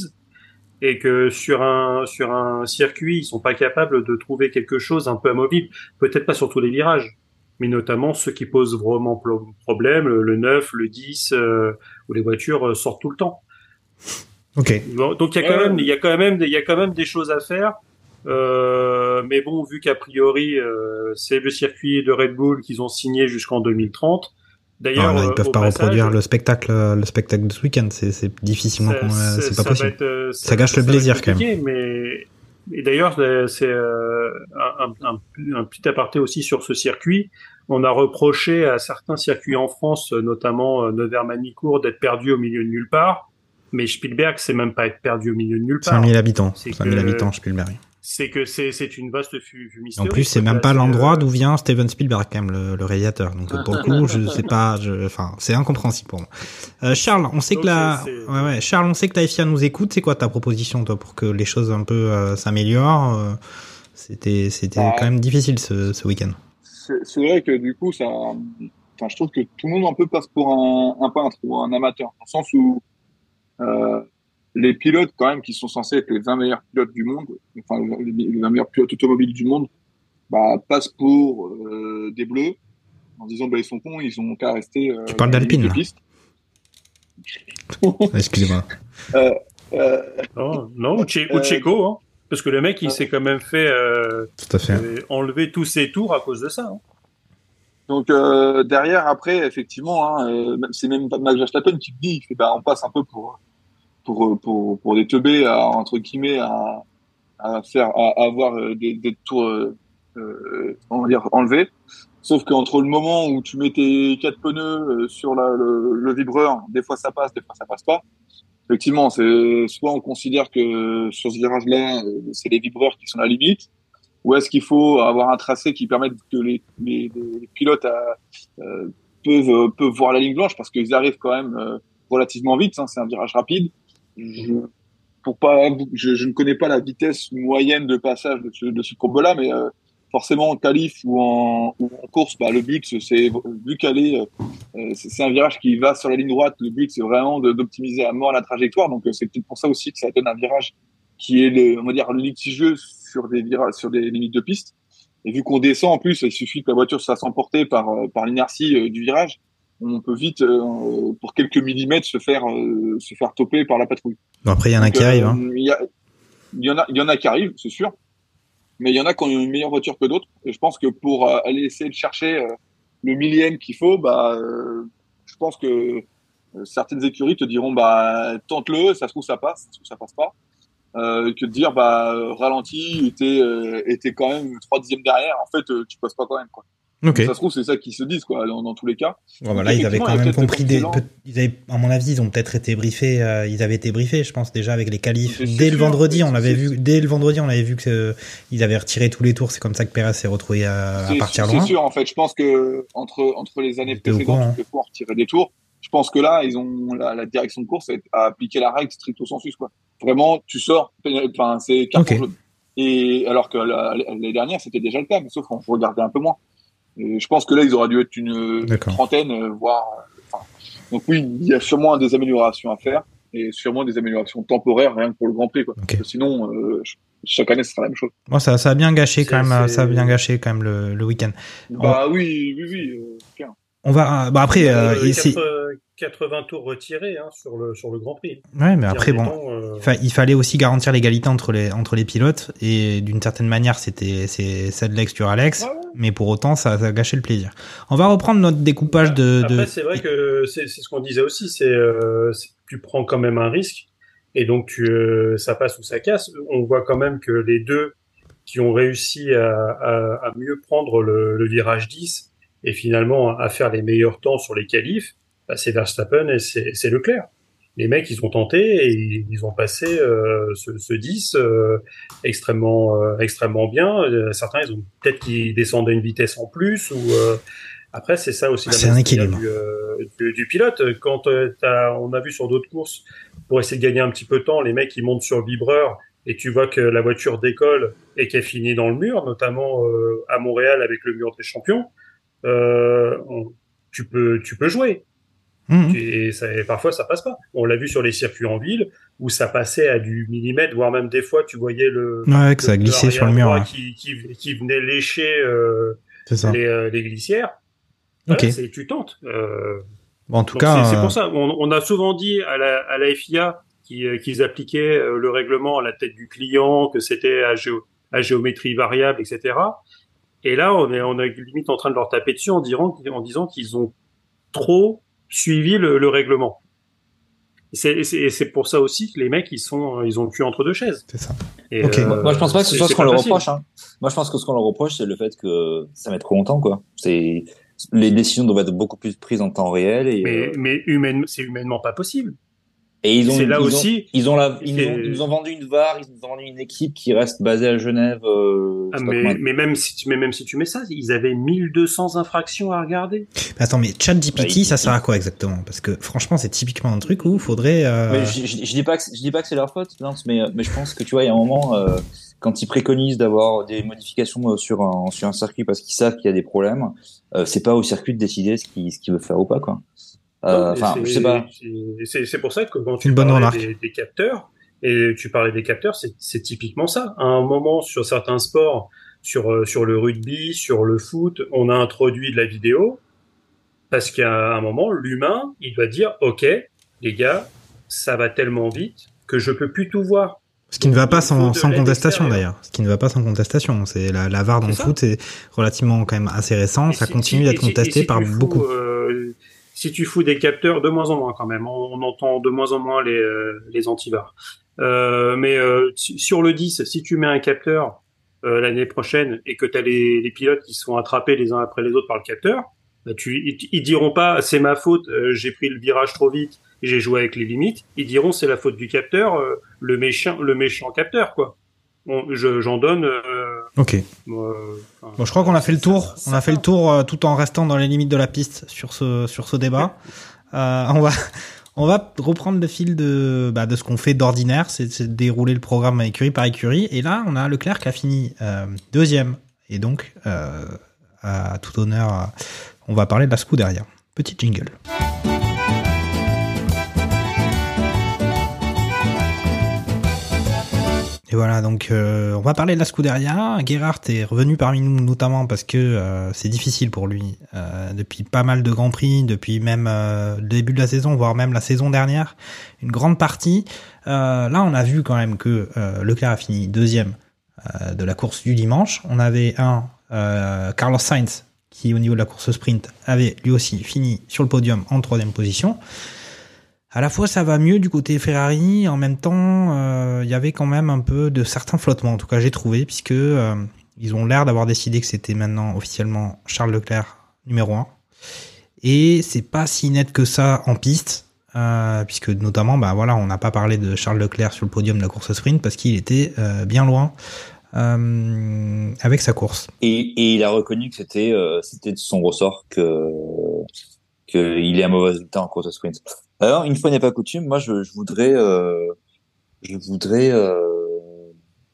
et que sur un sur un circuit, ils sont pas capables de trouver quelque chose un peu amovible. Peut-être pas sur tous les virages, mais notamment ceux qui posent vraiment pro- problème, le, le 9, le 10, euh, où les voitures euh, sortent tout le temps. Ok. Bon, donc il y a quand Ouais. même il y a quand même des- il y a quand même des choses à faire. Euh, mais bon, vu qu'a priori euh, c'est le circuit de Red Bull qu'ils ont signé jusqu'en 2030. D'ailleurs, ils euh, peuvent pas passage, reproduire le spectacle, le spectacle de ce week-end. C'est, difficilement, ça- c'est pas ça possible. être, euh, Ça gâche le plaisir, quand même. Mais et d'ailleurs, euh, c'est euh, un, un- un petit aparté aussi sur ce circuit. On a reproché à certains circuits en France, euh, notamment euh, Nevers-Manicourt, d'être perdu au milieu de nulle part. Mais Spielberg, c'est même pas être perdu au milieu de nulle part. 5000 habitants. C'est 5000 que- habitants, Spielberg. C'est que c'est c'est une vaste fu- fumiste. En plus, c'est même pas l'endroit d'où vient Steven Spielberg, quand même, le, le réalisateur. Donc, pour le coup, je sais pas, je, enfin, c'est incompréhensible pour moi. Euh, Charles, on sait Donc, que la, ouais, ouais, Charles, on sait que la FIA nous écoute. C'est quoi ta proposition, toi, pour que les choses un peu euh, s'améliorent euh, C'était, c'était Bah, quand même difficile ce, ce week-end. C'est c'est vrai que du coup, ça, enfin, je trouve que tout le monde un peu passe pour un, un peintre ou un amateur, dans le sens où euh, les pilotes, quand même, qui sont censés être les 20 meilleurs pilotes du monde, enfin, les, les 20 meilleurs pilotes automobiles du monde, bah, passent pour euh, des bleus, en disant, bah, ils sont cons, ils ont qu'à rester. Euh, Tu parles d'Alpine. Excusez-moi. Euh, euh, Non, non, ou Che- ou Checo, hein. Parce que le mec, il s'est quand même fait euh, Tout à fait. euh, enlever tous ses tours à cause de ça. hein. Donc euh, derrière, après, effectivement, hein, euh, c'est même pas Max Verstappen qui dit, il fait, bah, on passe un peu pour pour pour pour des teubés à entre guillemets à, à faire à, avoir euh, des, des tours euh, euh, on va dire enlevés. Sauf qu'entre le moment où tu mets tes quatre pneus euh, sur la, le, le vibreur, des fois ça passe, des fois ça passe pas. Effectivement, c'est soit on considère que sur ce virage-là, euh, c'est les vibreurs qui sont la limite, ou est-ce qu'il faut avoir un tracé qui permette que les, les, les pilotes euh, peuvent, euh, peuvent voir la ligne blanche parce qu'ils arrivent quand même euh, relativement vite, hein, c'est un virage rapide. Je, pour pas, je, je ne connais pas la vitesse moyenne de passage de ce, de ce courbe-là, mais euh, forcément en qualif ou en, ou en course, bah, le but c'est vu qu'elle est, euh, c'est c'est un virage qui va sur la ligne droite. Le but c'est vraiment d'optimiser à mort la trajectoire. Donc euh, c'est peut-être pour ça aussi que ça donne un virage qui est le, on va dire litigieux sur des virages, sur des limites de piste. Et vu qu'on descend en plus, il suffit que la voiture se fasse emporter par euh, par l'inertie euh, du virage. On peut vite, euh, pour quelques millimètres, se faire euh, se faire toper par la patrouille. Bon, après, il y en a Donc, qui euh, arrivent. Hein. Il y, en a, il y en a qui arrivent, c'est sûr. Mais il y en a qui ont une meilleure voiture que d'autres. Et je pense que pour euh, aller essayer de chercher euh, le millième qu'il faut, bah, euh, je pense que certaines écuries te diront, bah, tente-le, ça se trouve ça passe, ça se trouve ça passe pas. Euh, que de dire, bah, euh, ralenti, était, euh, quand même trois dixièmes derrière. En fait, euh, tu passes pas quand même, quoi. Ça se trouve, c'est ça qu'ils se disent, quoi, dans, dans tous les cas. Ouais, bah là, ils avaient quand même compris des, le peut- ils avaient, à mon avis, ils ont peut-être été briefés, euh, ils avaient été briefés, je pense, déjà avec les qualifs. C'est Dès le sûr, vendredi, on c'est- avait c'est- vu, dès le vendredi, on avait vu que, euh, ils avaient retiré tous les tours. C'est comme ça que Perez s'est retrouvé à, à C'est- partir C'est loin. sûr, en fait. Je pense que entre entre les années précédentes, courant. fois on retirait des tours. Je pense que là, ils ont la, la direction de course a appliqué la règle stricto sensus, quoi. Vraiment, tu sors, enfin, c'est carton Ok. jaune. Et alors que la- l'année dernière, c'était déjà le cas, mais sauf qu'on regardait un peu moins. Et je pense que là, ils auraient dû être une trentaine, euh, voire. euh, enfin, donc oui, il y a sûrement des améliorations à faire et sûrement des améliorations temporaires, rien que pour le Grand Prix, quoi. Parce que sinon, euh, ch- chaque année, ce sera la même chose. Moi, ça, ça a bien gâché quand même, ça a bien gâché quand même le, le week-end. Bah oui, oui, oui. euh. On va, bah après, euh, Euh, et c'est- 80 80 tours retirés hein, sur, le, sur le Grand Prix. Ouais, mais après, bon, euh, il fallait aussi garantir l'égalité entre les entre les pilotes et d'une certaine manière c'était c'est Sedlex sur Alex, mais pour autant ça, ça a gâché le plaisir. On va reprendre notre découpage de, de... Après, c'est vrai que c'est ce qu'on disait aussi, c'est euh, c'est tu prends quand même un risque et donc tu, euh, ça passe ou ça casse. On voit quand même que les deux qui ont réussi à, à, à mieux prendre le, le virage 10 et finalement à faire les meilleurs temps sur les qualifs, bah, c'est Verstappen et c'est Leclerc. Les mecs, ils ont tenté et ils ont passé euh, ce, ce 10 euh, extrêmement euh, extrêmement bien. Euh, certains, ils ont peut-être qu'ils descendaient une vitesse en plus ou euh, après c'est ça aussi Ah, la c'est un maestria équilibre. du, euh, du, du pilote. Quand t'as- on a vu sur d'autres courses pour essayer de gagner un petit peu de temps, les mecs ils montent sur le vibreur et tu vois que la voiture décolle et qu'elle finit dans le mur, notamment à Montréal avec le mur des champions. Euh, on- tu peux tu peux jouer. Mhm. Et, ça, et parfois ça passe pas. On l'a vu sur les circuits en ville où ça passait à du millimètre, voire même des fois tu voyais le Ouais, que ça glissait sur le mur, ouais. qui, qui, qui venait lécher euh, les, euh, les glissières. Ok. C'est tu tentes. Euh, en tout cas, c'est pour ça. On, on a souvent dit à la, à la FIA qui- qu'ils appliquaient le règlement à la tête du client, que c'était à, géo- à géométrie variable, etc. Et là, on est, on est limite en train de leur taper dessus en, disant, en disant qu'ils ont trop suivi le, le règlement. Et c'est- pour ça aussi que les mecs, ils sont, ils ont le cul entre deux chaises. C'est ça. Et, euh, Moi, je pense pas que ce soit ce qu'on leur reproche. Hein. Moi, je pense que ce qu'on leur reproche, c'est le fait que ça met trop longtemps, quoi. C'est les décisions doivent être beaucoup plus prises en temps réel et Mais, euh, mais humaine, c'est humainement pas possible. Et ils ont, C'est là ils ont- aussi- ils ont la, ils, nous ont, ils nous ont vendu une VAR, ils nous ont vendu une équipe qui reste basée à Genève. Euh, Ah, mais, mais même si tu, mais même si tu mets ça, ils avaient 1200 infractions à regarder. Mais Attends, mais ChatGPT, Bah, il- ça sert à quoi exactement? Parce que franchement, c'est typiquement un truc où il faudrait. euh, Mais je, je, je dis pas que je dis pas que c'est leur faute, Lance, mais mais je pense que tu vois, il y a un moment euh, quand ils préconisent d'avoir des modifications euh, sur un sur un circuit parce qu'ils savent qu'il y a des problèmes, euh, c'est pas au circuit de décider ce qu'il ce qu'il veut faire ou pas quoi. Euh, Enfin, c'est- je sais pas. c'est- C'est c'est pour ça que quand tu remarque. des, des capteurs, et tu parlais des capteurs, c'est typiquement ça. À un moment, sur certains sports, sur, euh, sur le rugby, sur le foot, on a introduit de la vidéo, parce qu'à un moment, l'humain, il doit dire, OK, les gars, ça va tellement vite que je peux plus tout voir. Ce qui ne va pas sans, contestation d'ailleurs. Ce qui ne va pas sans contestation. C'est la, la VAR dans le foot, c'est relativement quand même assez récent. Et Ça si- continue d'être si- contesté si par fous, beaucoup. euh, si tu fous des capteurs, de moins en moins quand même. On, entend de moins en moins les, euh, les antivars. Euh, mais euh, sur le 10, si tu mets un capteur l'année prochaine et que tu as les, les pilotes qui sont attrapés les uns après les autres par le capteur, bah tu, ils, ils diront pas c'est ma faute, euh, j'ai pris le virage trop vite j'ai joué avec les limites. Ils diront c'est la faute du capteur, euh, le méchant, le méchant capteur quoi. Je- J'en donne. euh, Ok. enfin, Bon, je crois qu'on a fait le tour. ça- On a fait le tour euh, tout en restant dans les limites de la piste sur ce sur ce débat. Euh, on va on va reprendre le fil de bah, de ce qu'on fait d'ordinaire, c'est de dérouler le programme écurie par écurie. Et là, on a Leclerc qui a fini euh, deuxième. Et donc, euh, à tout honneur, on va parler de la Scuderia. Petit jingle. Voilà, donc euh, on va parler de la Scuderia. Gerhardt est revenu parmi nous notamment parce que euh, c'est difficile pour lui euh, depuis pas mal de grands prix, depuis même le début de la saison, voire même la saison dernière, une grande partie. Là, on a vu quand même que Leclerc a fini deuxième de la course du dimanche. On avait un Carlos Sainz qui, au niveau de la course sprint, avait lui aussi fini sur le podium en troisième position. À la fois, ça va mieux du côté Ferrari. En même temps, euh, il y avait quand même un peu de certains flottements. En tout cas, j'ai trouvé, puisque euh, ils ont l'air d'avoir décidé que c'était maintenant officiellement Charles Leclerc numéro 1. Et c'est pas si net que ça en piste, euh, puisque notamment, bah voilà, on n'a pas parlé de Charles Leclerc sur le podium de la course sprint parce qu'il était euh, bien loin euh, avec sa course. Et, et il a reconnu que c'était c'était de son ressort que qu'il ait un mauvais résultat en course sprint. Alors une fois n'est pas coutume, moi je, je voudrais euh, je voudrais euh,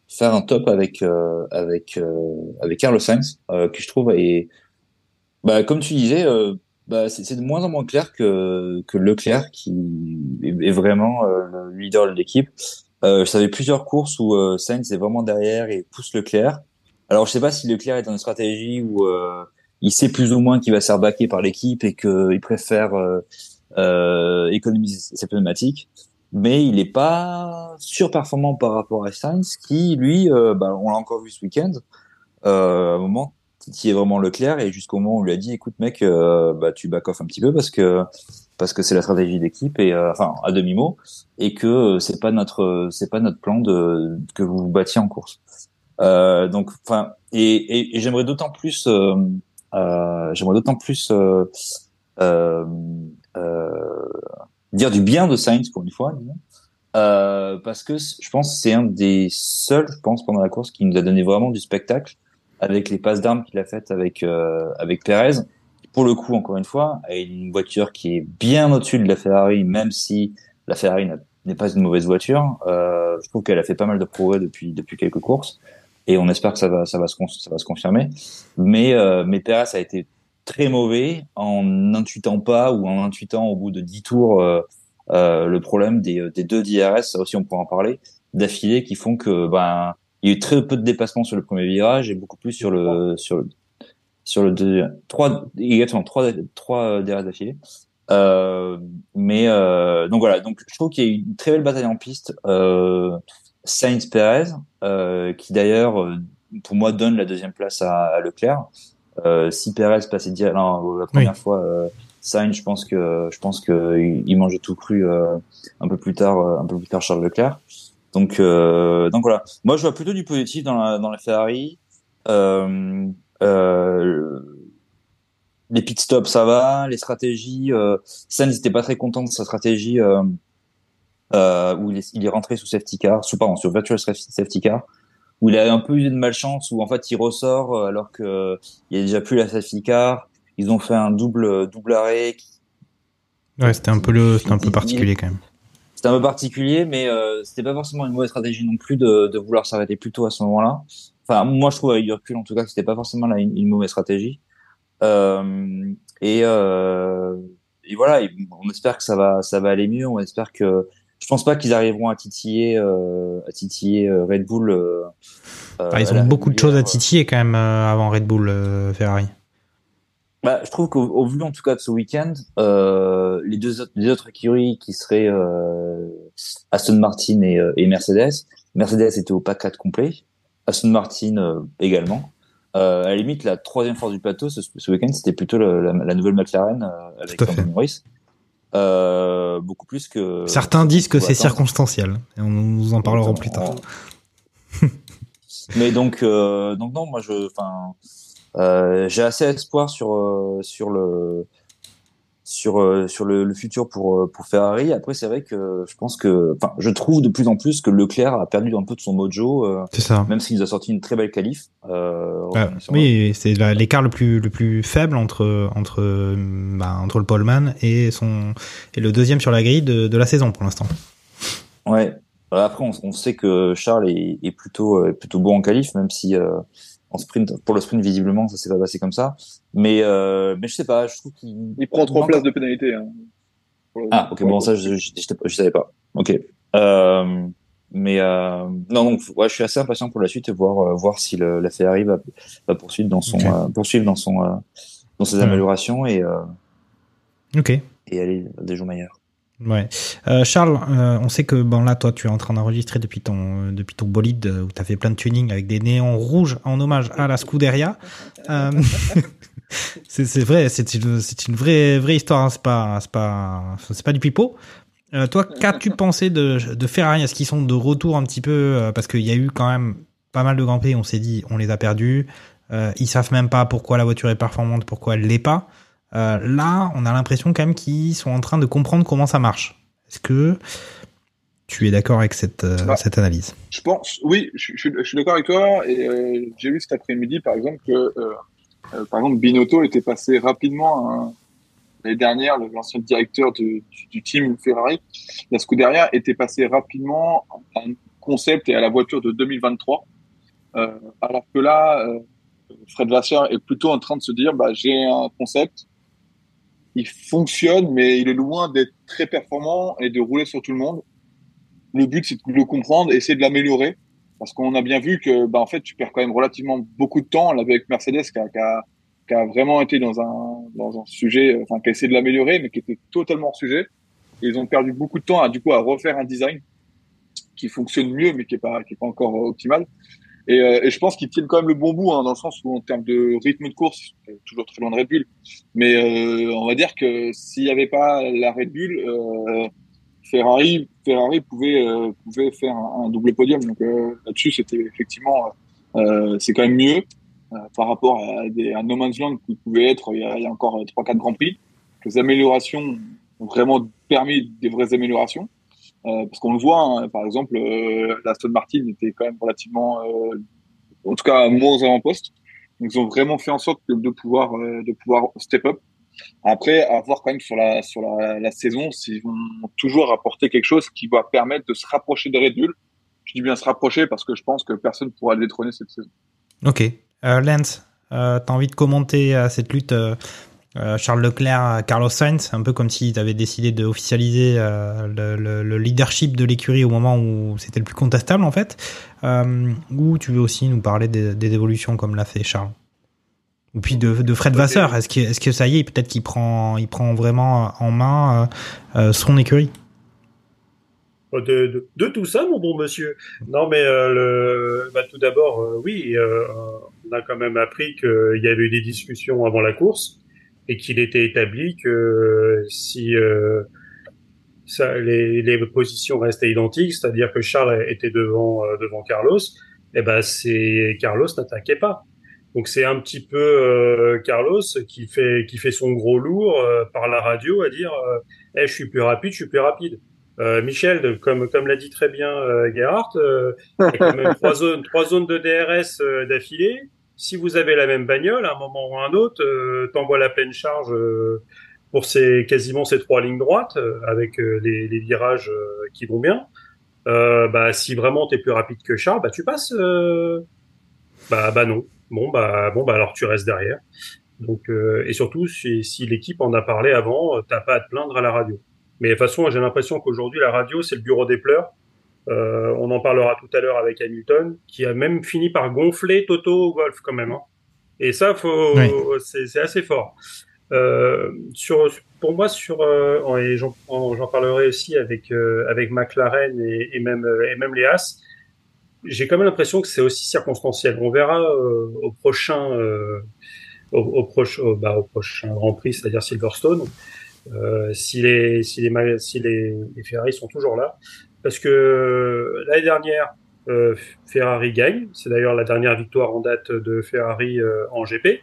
faire un top avec euh, avec euh, avec Carlos Sainz euh, que je trouve est bah comme tu disais euh, bah c'est de moins en moins clair que que Leclerc qui est, vraiment le leader de l'équipe. Je savais plusieurs courses où Sainz est vraiment derrière et pousse Leclerc. Alors je sais pas si Leclerc est dans une stratégie où il sait plus ou moins qu'il va se faire baquer par l'équipe et qu'il préfère euh, économiser ses pneumatiques, mais il n'est pas surperformant par rapport à Sainz qui lui, euh, bah, on l'a encore vu ce week-end, euh, un moment qui est vraiment Leclerc et jusqu'au moment où on lui a dit écoute mec euh, bah tu back off un petit peu parce que parce que c'est la stratégie d'équipe et euh, enfin à demi mot et que c'est pas notre c'est pas notre plan de que vous vous battiez en course. Donc enfin et, et, et j'aimerais d'autant plus j'aimerais d'autant plus euh, dire du bien de Sainz pour une fois. Euh, parce que je pense c'est un des seuls je pense pendant la course qui nous a donné vraiment du spectacle avec les passes d'armes qu'il a faites avec euh, avec Perez pour le coup encore une fois une voiture qui est bien au-dessus de la Ferrari même si la Ferrari n'est pas une mauvaise voiture euh, je trouve qu'elle a fait pas mal de progrès depuis depuis quelques courses et on espère que ça va ça va se ça va se confirmer mais euh, mais Perez a été très mauvais en n'intuitant pas ou en intuitant au bout de 10 tours euh, euh, le problème des, des deux DRS, ça aussi on pourra en parler, d'affilée qui font que ben il y a eu très peu de déplacements sur le premier virage et beaucoup plus sur le sur le sur le deux, trois exactement trois trois DRS d'affilée. Euh, mais euh, donc voilà, donc je trouve qu'il y a eu une très belle bataille en piste. Euh, Sainz Perez, euh, qui d'ailleurs euh, pour moi donne la deuxième place à, à Leclerc. Euh, si Perez passait direct, non, la première fois, euh, Sainz, je pense que je pense que il il mange tout cru euh, un peu plus tard, euh, un peu plus tard Charles Leclerc. Donc euh, donc voilà, moi je vois plutôt du positif dans la dans la Ferrari. Euh, euh, les pit stops ça va, les stratégies. Euh, Sainz n'était pas très content de sa stratégie euh, euh, où il est, il est rentré sous safety car, sous pardon, sur virtual safety car, où il a un peu eu de malchance, où en fait il ressort euh, alors que il y a déjà plus la safety car. Ils ont fait un double double arrêt. Ouais, c'était un peu le, c'était un peu particulier quand même. C'était un peu particulier, mais euh, c'était pas forcément une mauvaise stratégie non plus de, de vouloir s'arrêter plus tôt à ce moment-là. Enfin, moi je trouve avec du recul en tout cas que c'était pas forcément là, une, une mauvaise stratégie. Euh, et, euh, et voilà, et on espère que ça va, ça va aller mieux. On espère que je pense pas qu'ils arriveront à titiller, euh, à titiller euh, Red Bull. Euh, ah, ils ont beaucoup de choses à titiller quand même avant Red Bull Ferrari. Bah, je trouve qu'au au vu en tout cas de ce week-end, les deux autres, les autres écuries qui seraient Aston Martin et, et, Mercedes, Mercedes était au pack 4 complet, Aston Martin également. Euh, à la limite, la troisième force du plateau ce, ce week-end, c'était plutôt le, la, la, nouvelle McLaren euh, avec Norris. Euh, beaucoup plus que. Certains disent que c'est circonstanciel. Et on nous en parlera plus tard. Mais donc, euh, donc non, moi je, enfin, euh, j'ai assez espoir sur euh, sur le sur euh, sur le, le, futur pour euh, pour Ferrari. Après, c'est vrai que je pense que, enfin, je trouve de plus en plus que Leclerc a perdu un peu de son mojo. Euh, c'est ça. Même s'il a sorti une très belle qualif. Euh, ah, oui, c'est l'écart le plus le plus faible entre entre bah, entre le poleman et son et le deuxième sur la grille de, de la saison pour l'instant. Ouais. Après, on, on, sait que Charles est, est plutôt est plutôt bon en qualif, même si en sprint pour le sprint visiblement ça s'est pas passé comme ça. Mais euh, mais je sais pas je trouve qu'il il prend trois places de pénalité hein. ah ok bon ça je, je, je, je, savais pas. Ok. Euh, mais euh, non donc ouais je suis assez impatient pour la suite et voir euh, voir si le, la Ferrari va, va poursuivre dans son okay. Euh, poursuivre dans son euh, dans ses améliorations et ok. et aller des jours meilleurs Ouais. Euh, Charles, euh, on sait que bon là, toi, tu es en train d'enregistrer depuis ton euh, depuis ton bolide où tu as fait plein de tuning avec des néons rouges en hommage à la Scuderia. Euh, c'est vrai, c'est une c'est une vraie vraie histoire. Hein, c'est pas c'est pas c'est pas du pipeau. Euh, toi, qu'as-tu pensé de de Ferrari? Est-ce qu'ils sont de retour un petit peu parce qu'il y a eu quand même pas mal de grands prix. On s'est dit, on les a perdus. ils savent même pas pourquoi la voiture est performante, pourquoi elle l'est pas. Euh, là, on a l'impression quand même qu'ils sont en train de comprendre comment ça marche. Est-ce que tu es d'accord avec cette, euh, bah, cette analyse? Je pense, oui, je, je, je suis d'accord avec toi. Et euh, j'ai vu cet après-midi, par exemple, que par exemple Binotto était passé rapidement l'année dernière, l'ancien directeur du, du, team Ferrari, la Scuderia était passé rapidement à un concept et à la voiture de 2023. alors que là, Fred Vasseur est plutôt en train de se dire, bah, j'ai un concept, il fonctionne, mais il est loin d'être très performant et de rouler sur tout le monde. Le but, c'est de le comprendre, essayer de l'améliorer, parce qu'on a bien vu que, bah, en fait, tu perds quand même relativement beaucoup de temps. avec Mercedes, qui a, qui, a, qui a, vraiment été dans un dans un sujet, enfin, qui a essayé de l'améliorer, mais qui était totalement hors sujet. Et ils ont perdu beaucoup de temps à du coup à refaire un design qui fonctionne mieux, mais qui est pas qui est pas encore optimal. Et, euh, et, je pense qu'ils tiennent quand même le bon bout, hein, dans le sens où en termes de rythme de course, toujours très loin de Red Bull. Mais euh, on va dire que s'il n'y avait pas la Red Bull, euh, Ferrari, Ferrari pouvait euh, pouvait faire un, double podium. Donc euh, là-dessus, c'était effectivement, c'est quand même mieux par rapport à, des, à No Man's Land qui pouvait être il y a, il y a encore trois quatre grands prix. Les améliorations ont vraiment permis des vraies améliorations. Euh, parce qu'on le voit, hein, par exemple, euh, l'Aston Martin était quand même relativement, euh, en tout cas, moins aux avant-postes. Ils ont vraiment fait en sorte de, pouvoir, de pouvoir step up. Après, à voir quand même sur la, sur la, la saison s'ils vont toujours apporter quelque chose qui va permettre de se rapprocher de Red Bull. Je dis bien se rapprocher parce que je pense que personne ne pourra le détrôner cette saison. Ok. Euh, Lance, euh, tu as envie de commenter cette lutte euh, Charles Leclerc, Carlos Sainz, un peu comme si tu avais décidé d'officialiser euh, le, le, le, leadership de l'écurie au moment où c'était le plus contestable en fait. Euh, ou tu veux aussi nous parler des, des évolutions comme l'a fait Charles? Ou puis de, de Fred Vasseur, est-ce que, ça y est, peut-être qu'il prend, il prend vraiment en main euh, son écurie? De, de, de, tout ça, mon bon monsieur. Non, mais euh, le, bah, tout d'abord, euh, oui, euh, on a quand même appris qu'il y avait eu des discussions avant la course et qu'il était établi que si euh, ça, les, les, positions restaient identiques, c'est-à-dire que Charles était devant euh, devant Carlos, et eh ben c'est Carlos n'attaquait pas. Donc c'est un petit peu euh, Carlos qui fait qui fait son gros lourd euh, par la radio à dire eh, je suis plus rapide, je suis plus rapide. Euh, Michel, comme, comme l'a dit très bien euh, Gerhardt, euh, il y a quand même trois zones, trois zones de DRS euh, d'affilée. Si vous avez la même bagnole, à un moment ou à un autre, euh, t'envoies la pleine charge euh, pour ces quasiment ces trois lignes droites euh, avec les, virages qui vont bien. Bah, si vraiment t'es plus rapide que Charles, bah tu passes. bah, bah non. Bon bah bon bah alors tu restes derrière. Donc et surtout si, si l'équipe en a parlé avant, t'as pas à te plaindre à la radio. Mais de toute façon, j'ai l'impression qu'aujourd'hui la radio c'est le bureau des pleurs. Euh, on en parlera tout à l'heure avec Hamilton, qui a même fini par gonfler Toto au golf quand même. hein. Et ça, faut, Oui. c'est assez fort. Euh, sur, pour moi, sur euh, et j'en en- j'en parlerai aussi avec avec McLaren et, et même et même les As. J'ai quand même l'impression que c'est aussi circonstanciel. On verra au prochain au, au, proche, au, bah, au prochain Grand Prix, c'est-à-dire Silverstone, euh, si les si les ma- si les, les Ferrari sont toujours là, parce que euh, l'année dernière euh, Ferrari gagne. C'est d'ailleurs la dernière victoire en date de Ferrari euh, en GP.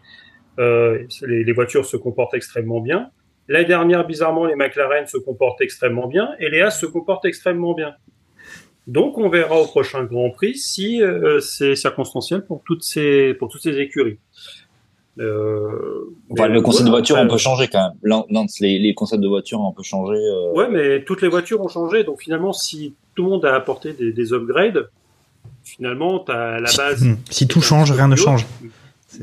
Les, les voitures se comportent extrêmement bien. L'année dernière, bizarrement, les McLaren se comportent extrêmement bien et les As se comportent extrêmement bien. Donc, on verra au prochain Grand Prix si c'est circonstanciel pour toutes ces pour toutes ces écuries. Euh, Enfin, le concept de voiture, après, on peut changer quand même. Lan- Lance, les, les concepts de voiture, on peut changer. euh, Ouais, mais toutes les voitures ont changé. Donc finalement, si tout le monde a apporté des, des upgrades, finalement, tu as la base. Hmm. Si tout change, rien ne change.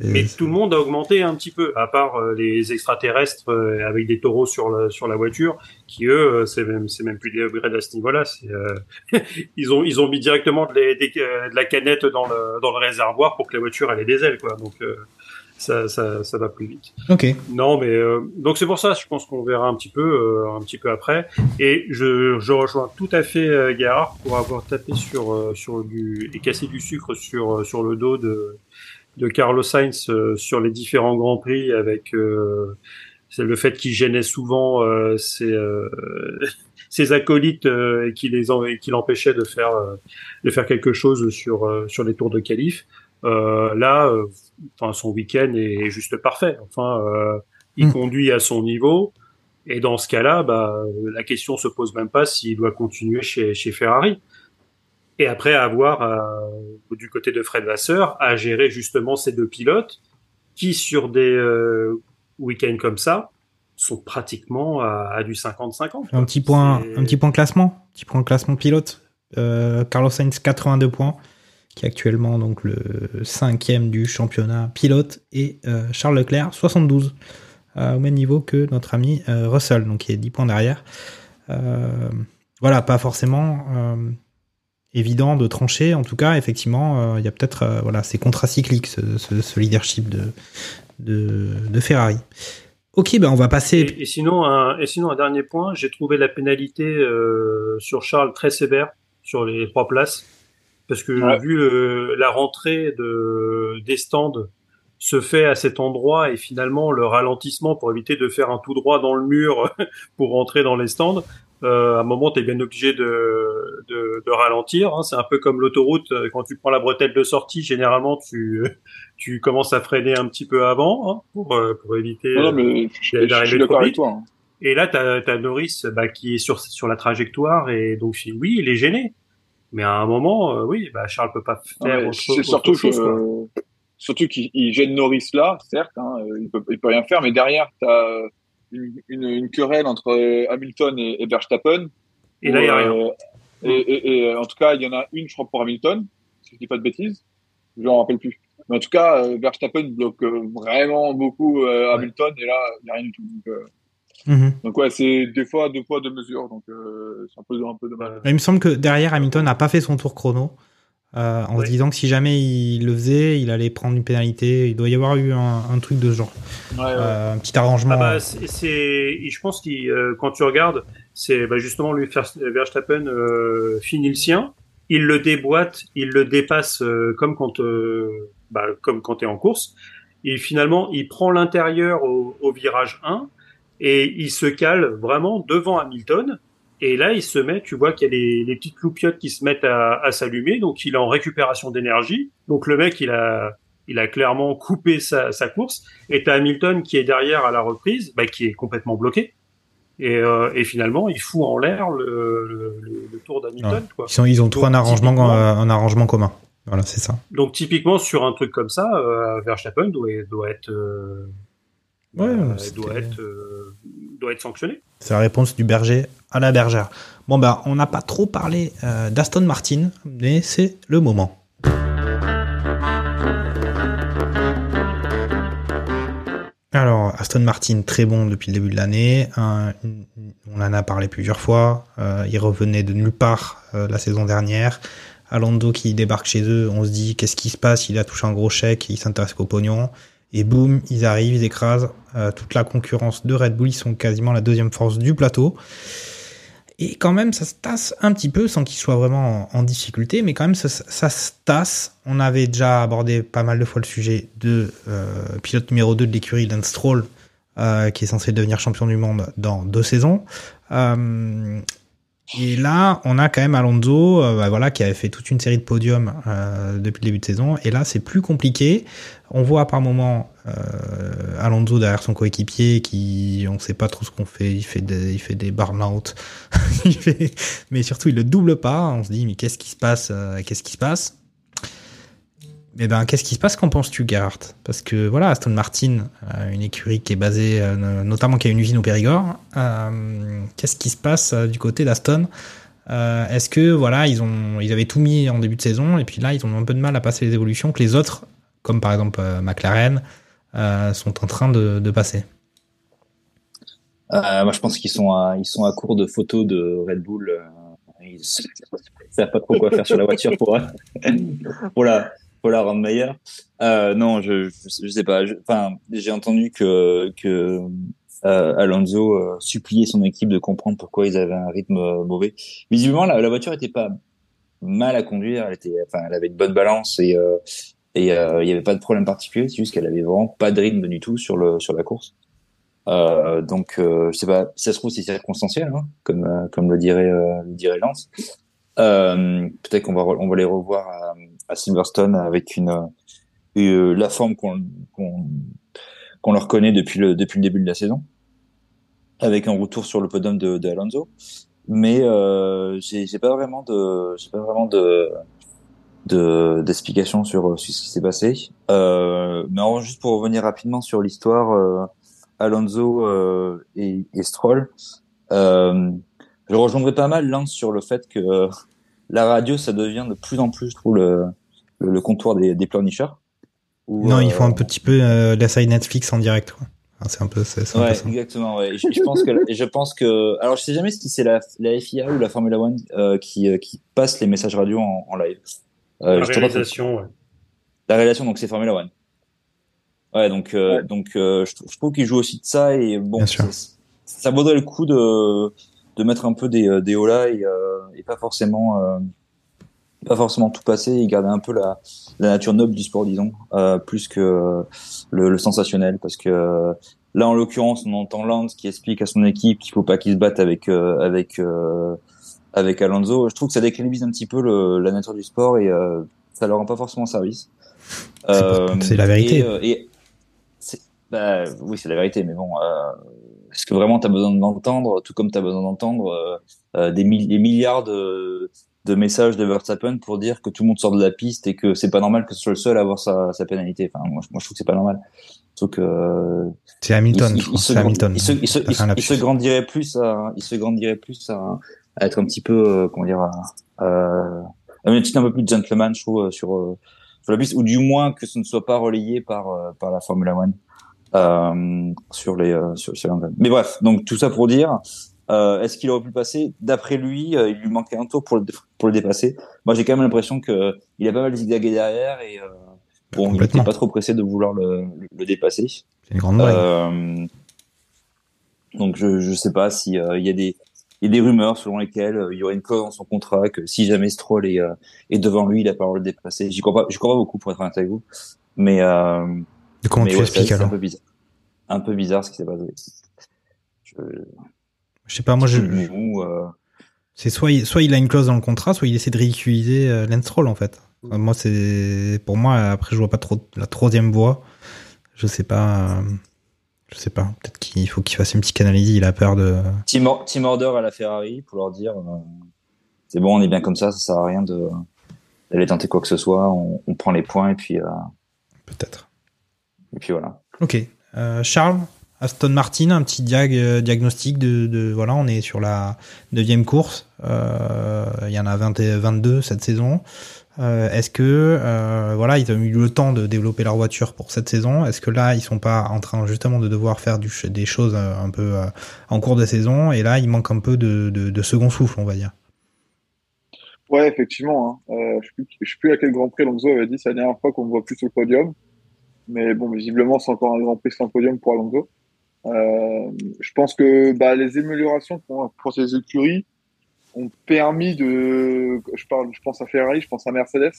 Mais tout le monde a augmenté un petit peu, à part euh, les extraterrestres euh, avec des taureaux sur la, sur la voiture, qui eux, c'est même, c'est même plus des upgrades à ce niveau-là. Euh, ils ont, ils ont mis directement de, les- des- de la canette dans le, dans le réservoir pour que la voiture elle ait des ailes, quoi. Donc euh, ça, ça, ça va plus vite. Ok. Non, mais euh, donc c'est pour ça, je pense qu'on verra un petit peu, euh, un petit peu après. Et je, je rejoins tout à fait euh, Gerhard pour avoir tapé sur euh, sur du et cassé du sucre sur euh, sur le dos de de Carlos Sainz euh, sur les différents grands prix avec euh, c'est le fait qu'il gênait souvent euh, ses euh, ses acolytes euh, et qui les en- et qui l'empêchait de faire euh, de faire quelque chose sur euh, sur les tours de qualif. Euh, là, euh, enfin son week-end est juste parfait. Enfin, euh, il Mm. conduit à son niveau. Et dans ce cas-là, bah, la question se pose même pas s'il doit continuer chez, chez Ferrari. Et après avoir, euh, du côté de Fred Vasseur, à gérer justement ces deux pilotes qui, sur des euh, week-ends comme ça, sont pratiquement à, à du 50-50. Un petit point, un petit point classement, petit point classement pilote. Euh, Carlos Sainz 82 points, qui est actuellement donc le cinquième du championnat pilote, et euh, Charles Leclerc 72, euh, au même niveau que notre ami euh, Russell, donc qui est 10 points derrière. Voilà, pas forcément évident de trancher. En tout cas, effectivement, il y a peut-être voilà, c'est contracyclique ce, leadership de, Ferrari. Ok, ben on va passer. Sinon, un, et sinon, un dernier point, j'ai trouvé la pénalité sur Charles très sévère sur les trois places, parce que Ouais. vu le- la rentrée de, des stands se fait à cet endroit et finalement le ralentissement pour éviter de faire un tout droit dans le mur pour rentrer dans les stands, euh, à un moment, tu es bien obligé de, de, de ralentir. hein. C'est un peu comme l'autoroute. euh, Quand tu prends la bretelle de sortie, généralement, tu, tu commences à freiner un petit peu avant hein, pour, euh, pour éviter euh, d'arriver trop vite. toi. hein. Et là, t'as as Norris bah, qui est sur, sur la trajectoire et donc oui, il est gêné. Mais à un moment, euh, oui, bah, Charles peut pas faire mais autre, surtout chose. que, quoi. euh, surtout qu'il il gêne Norris là, certes, hein, euh, il peut, il peut rien faire, mais derrière, tu as une, une, une querelle entre Hamilton et, et Verstappen. Et là, il y a rien. et, et, et, en tout cas, il y en a une, je crois, pour Hamilton, si je dis pas de bêtises. Je m'en rappelle plus. Mais en tout cas, Verstappen bloque vraiment beaucoup Hamilton, et là, il n'y a rien du tout. Donc, Mhm. donc ouais, c'est des fois deux poids, deux mesures. Donc, euh, c'est un peu, un peu dommage. Il me semble que derrière Hamilton n'a pas fait son tour chrono. euh, en se disant que si jamais il le faisait, il allait prendre une pénalité. Il doit y avoir eu un, un truc de ce genre. Ouais, ouais. Euh, un petit arrangement. Ah bah, c'est, je pense que euh, quand tu regardes, c'est bah, justement lui Vers- Verstappen euh, finit le sien, il le déboîte, il le dépasse euh, comme quand euh, bah, comme quand t'es en course. Et finalement, il prend l'intérieur au, au virage 1 et il se cale vraiment devant Hamilton. Et là, il se met, tu vois qu'il y a les, les petites loupiottes qui se mettent à, à s'allumer, donc il est en récupération d'énergie. Donc le mec, il a, il a clairement coupé sa, sa course. Et t'as Hamilton qui est derrière à la reprise, bah, qui est complètement bloqué. Et, euh, et finalement, il fout en l'air le, le, le- tour d'Hamilton. Ouais. Ils, ils ont trouvé un arrangement, euh, un arrangement commun. Voilà, c'est ça. Donc typiquement sur un truc comme ça, euh, Verstappen doit, doit être euh, Ouais, euh, c'était- doit être euh, doit être sanctionné. C'est la réponse du berger à la bergère. Bon, ben, on n'a pas trop parlé euh, d'Aston Martin, mais c'est le moment. Alors, Aston Martin, très bon depuis le début de l'année. On en a parlé plusieurs fois. Euh, il revenait de nulle part euh, la saison dernière. Alonso qui débarque chez eux, on se dit qu'est-ce qui se passe? Il a touché un gros chèque, il s'intéresse qu'au pognon. Et boum, ils arrivent, ils écrasent euh, toute la concurrence de Red Bull. Ils sont quasiment la deuxième force du plateau. Et quand même, ça se tasse un petit peu sans qu'ils soient vraiment en, difficulté, mais quand même, ça, se tasse. On avait déjà abordé pas mal de fois le sujet de euh, pilote numéro 2 de l'écurie, Lance Stroll, euh, qui est censé devenir champion du monde dans deux saisons. Et là, on a quand même Alonso, euh, bah voilà, qui avait fait toute une série de podiums euh, depuis le début de saison. Et là, c'est plus compliqué. On voit par moments euh, Alonso derrière son coéquipier, qui, on sait pas trop ce qu'on fait. Il fait des, il fait des burn-out. Fait- mais surtout, il le double pas. On se dit, mais qu'est-ce qui se passe euh, Qu'est-ce qui se passe? Eh ben, qu'est-ce qui se passe Qu'en penses-tu, Gerhard Parce que voilà, Aston Martin, euh, une écurie qui est basée, euh, no- notamment qui a une usine au Périgord. euh, qu'est-ce qui se passe du côté d'Aston? Est-ce que voilà, ils ont, ils avaient tout mis en début de saison et puis là, ils ont un peu de mal à passer les évolutions que les autres, comme par exemple McLaren, sont en train de, passer? Moi, je pense qu'ils sont à, ils sont à court de photos de Red Bull. ils savent pas trop quoi faire sur la voiture pour, pour la rendre meilleure. Euh, non, je, je, je sais pas. Enfin, j'ai entendu que, euh, Alonso euh, suppliait son équipe de comprendre pourquoi ils avaient un rythme mauvais. Visiblement, la, voiture était pas mal à conduire. Elle était, enfin, elle avait une bonne balance et il y avait pas de problème particulier. C'est juste qu'elle avait vraiment pas de rythme du tout sur la course. Donc, euh, je sais pas, si ça se trouve, c'est circonstanciel, hein, comme, le dirait, Lance. Peut-être qu'on va, va les revoir à, Silverstone avec une, euh, la forme qu'on qu'on qu'on leur connaît depuis le, depuis le début de la saison, avec un retour sur le podium de, de Alonso. Mais euh, j'ai pas vraiment de, j'ai pas vraiment de de d'explications sur, sur ce qui s'est passé. Euh, mais en, juste pour revenir rapidement sur l'histoire. Euh, Alonso euh, et, et Stroll. Euh, je rejoindrai pas mal Lance sur le fait que euh, la radio, ça devient de plus en plus, je trouve, le, le, le comptoir des, des pleurnicheurs. Où, non, euh, il faut un petit peu euh, la side Netflix en direct. Quoi. Enfin, c'est un peu, c'est c'est un peu Ouais, ça. exactement. Ouais. Je, je pense que, je pense que, alors je sais jamais si c'est la, la FIA ou la Formula One euh, qui, euh, qui passe les messages radio en, en live. Euh, la réalisation, ouais. La réalisation, donc c'est Formula One. Ouais, donc euh, donc euh, je, je trouve qu'il joue aussi de ça et bon, Bien sûr. ça, ça vaudrait le coup de de mettre un peu des euh, des hauts là et, euh, et pas forcément euh, pas forcément tout passer et garder un peu la la nature noble du sport, disons, euh, plus que euh, le, le sensationnel, parce que euh, là en l'occurrence on entend Lance qui explique à son équipe qu'il faut pas qu'ils se battent avec euh, avec euh, avec Alonso. Je trouve que ça décrédibilise un petit peu le, la nature du sport et euh, ça leur rend pas forcément service. C'est la vérité. Et, et c'est- bah, oui, c'est la vérité, mais bon, euh, est-ce que vraiment tu as besoin d'entendre, tout comme tu as besoin d'entendre euh, euh, des, mi- des milliards de, de messages de Verstappen pour dire que tout le monde sort de la piste et que c'est pas normal que ce soit le seul à avoir sa, sa pénalité? Enfin, moi, je- moi, je trouve que c'est pas normal. Que euh, C'est Hamilton, il- je il crois. se C'est grand- Hamilton. Il se, il un se grandirait plus à, il se grandirait plus à, à être un petit peu, euh, comment dire, à une attitude un peu plus gentleman, je trouve, euh, sur, euh, sur la piste, ou du moins que ce ne soit pas relayé par, euh, par la Formula One, euh, sur les, euh, sur, sur. Mais bref, donc tout ça pour dire, euh, est-ce qu'il aurait pu le passer? D'après lui, euh, il lui manquait un tour pour le, pour le dépasser? Moi, j'ai quand même l'impression que il a pas mal zigzagué derrière et, bon, il n'était pas trop pressé de vouloir le, le, le dépasser. C'est une grande blague. Donc je je sais pas si il y a des il y a des rumeurs selon lesquelles euh, il y aurait une clause dans son contrat que si jamais Stroll est, euh, est devant lui, il a pas le droit de dépasser. J'y crois pas, j'y crois pas beaucoup pour être honnête avec vous. Mais euh, Et comment mais tu ouais, c'est un alors peu bizarre. Un peu bizarre ce qui s'est passé. Je, Je sais pas, moi, je, euh, c'est soit il, soit il a une clause dans le contrat, soit il essaie de ridiculiser euh, Lance en fait. Moi, c'est pour moi. Après, je vois pas trop la troisième voie. Je sais pas. euh, Je sais pas. Peut-être qu'il faut qu'il fasse une petite analyse. Il a peur de. Team, or- team order à la Ferrari pour leur dire euh, c'est bon, on est bien comme ça, ça sert à rien de d'aller tenter quoi que ce soit. On, on prend les points et puis Peut-être. Et puis voilà. Ok. Euh, Charles, Aston Martin, un petit diag, euh, diagnostic de, de- Voilà, on est sur la neuvième course. Euh, Il y en a 20 et 22 cette saison. Euh, Est-ce que euh, voilà, ils ont eu le temps de développer leur voiture pour cette saison? Est-ce que là, ils sont pas en train justement de devoir faire du, des choses euh, un peu euh, en cours de saison? Et là, il manque un peu de, de, de second souffle, on va dire. Ouais, effectivement. Hein. Euh, je ne sais plus- je sais plus à quel Grand Prix Alonso avait dit c'est la dernière fois qu'on ne voit plus sur le podium. Mais bon, visiblement, c'est encore un Grand Prix sans podium pour Alonso. Euh, je pense que bah, les améliorations pour, pour ces écuries ont permis de, je parle, je pense à Ferrari, je pense à Mercedes,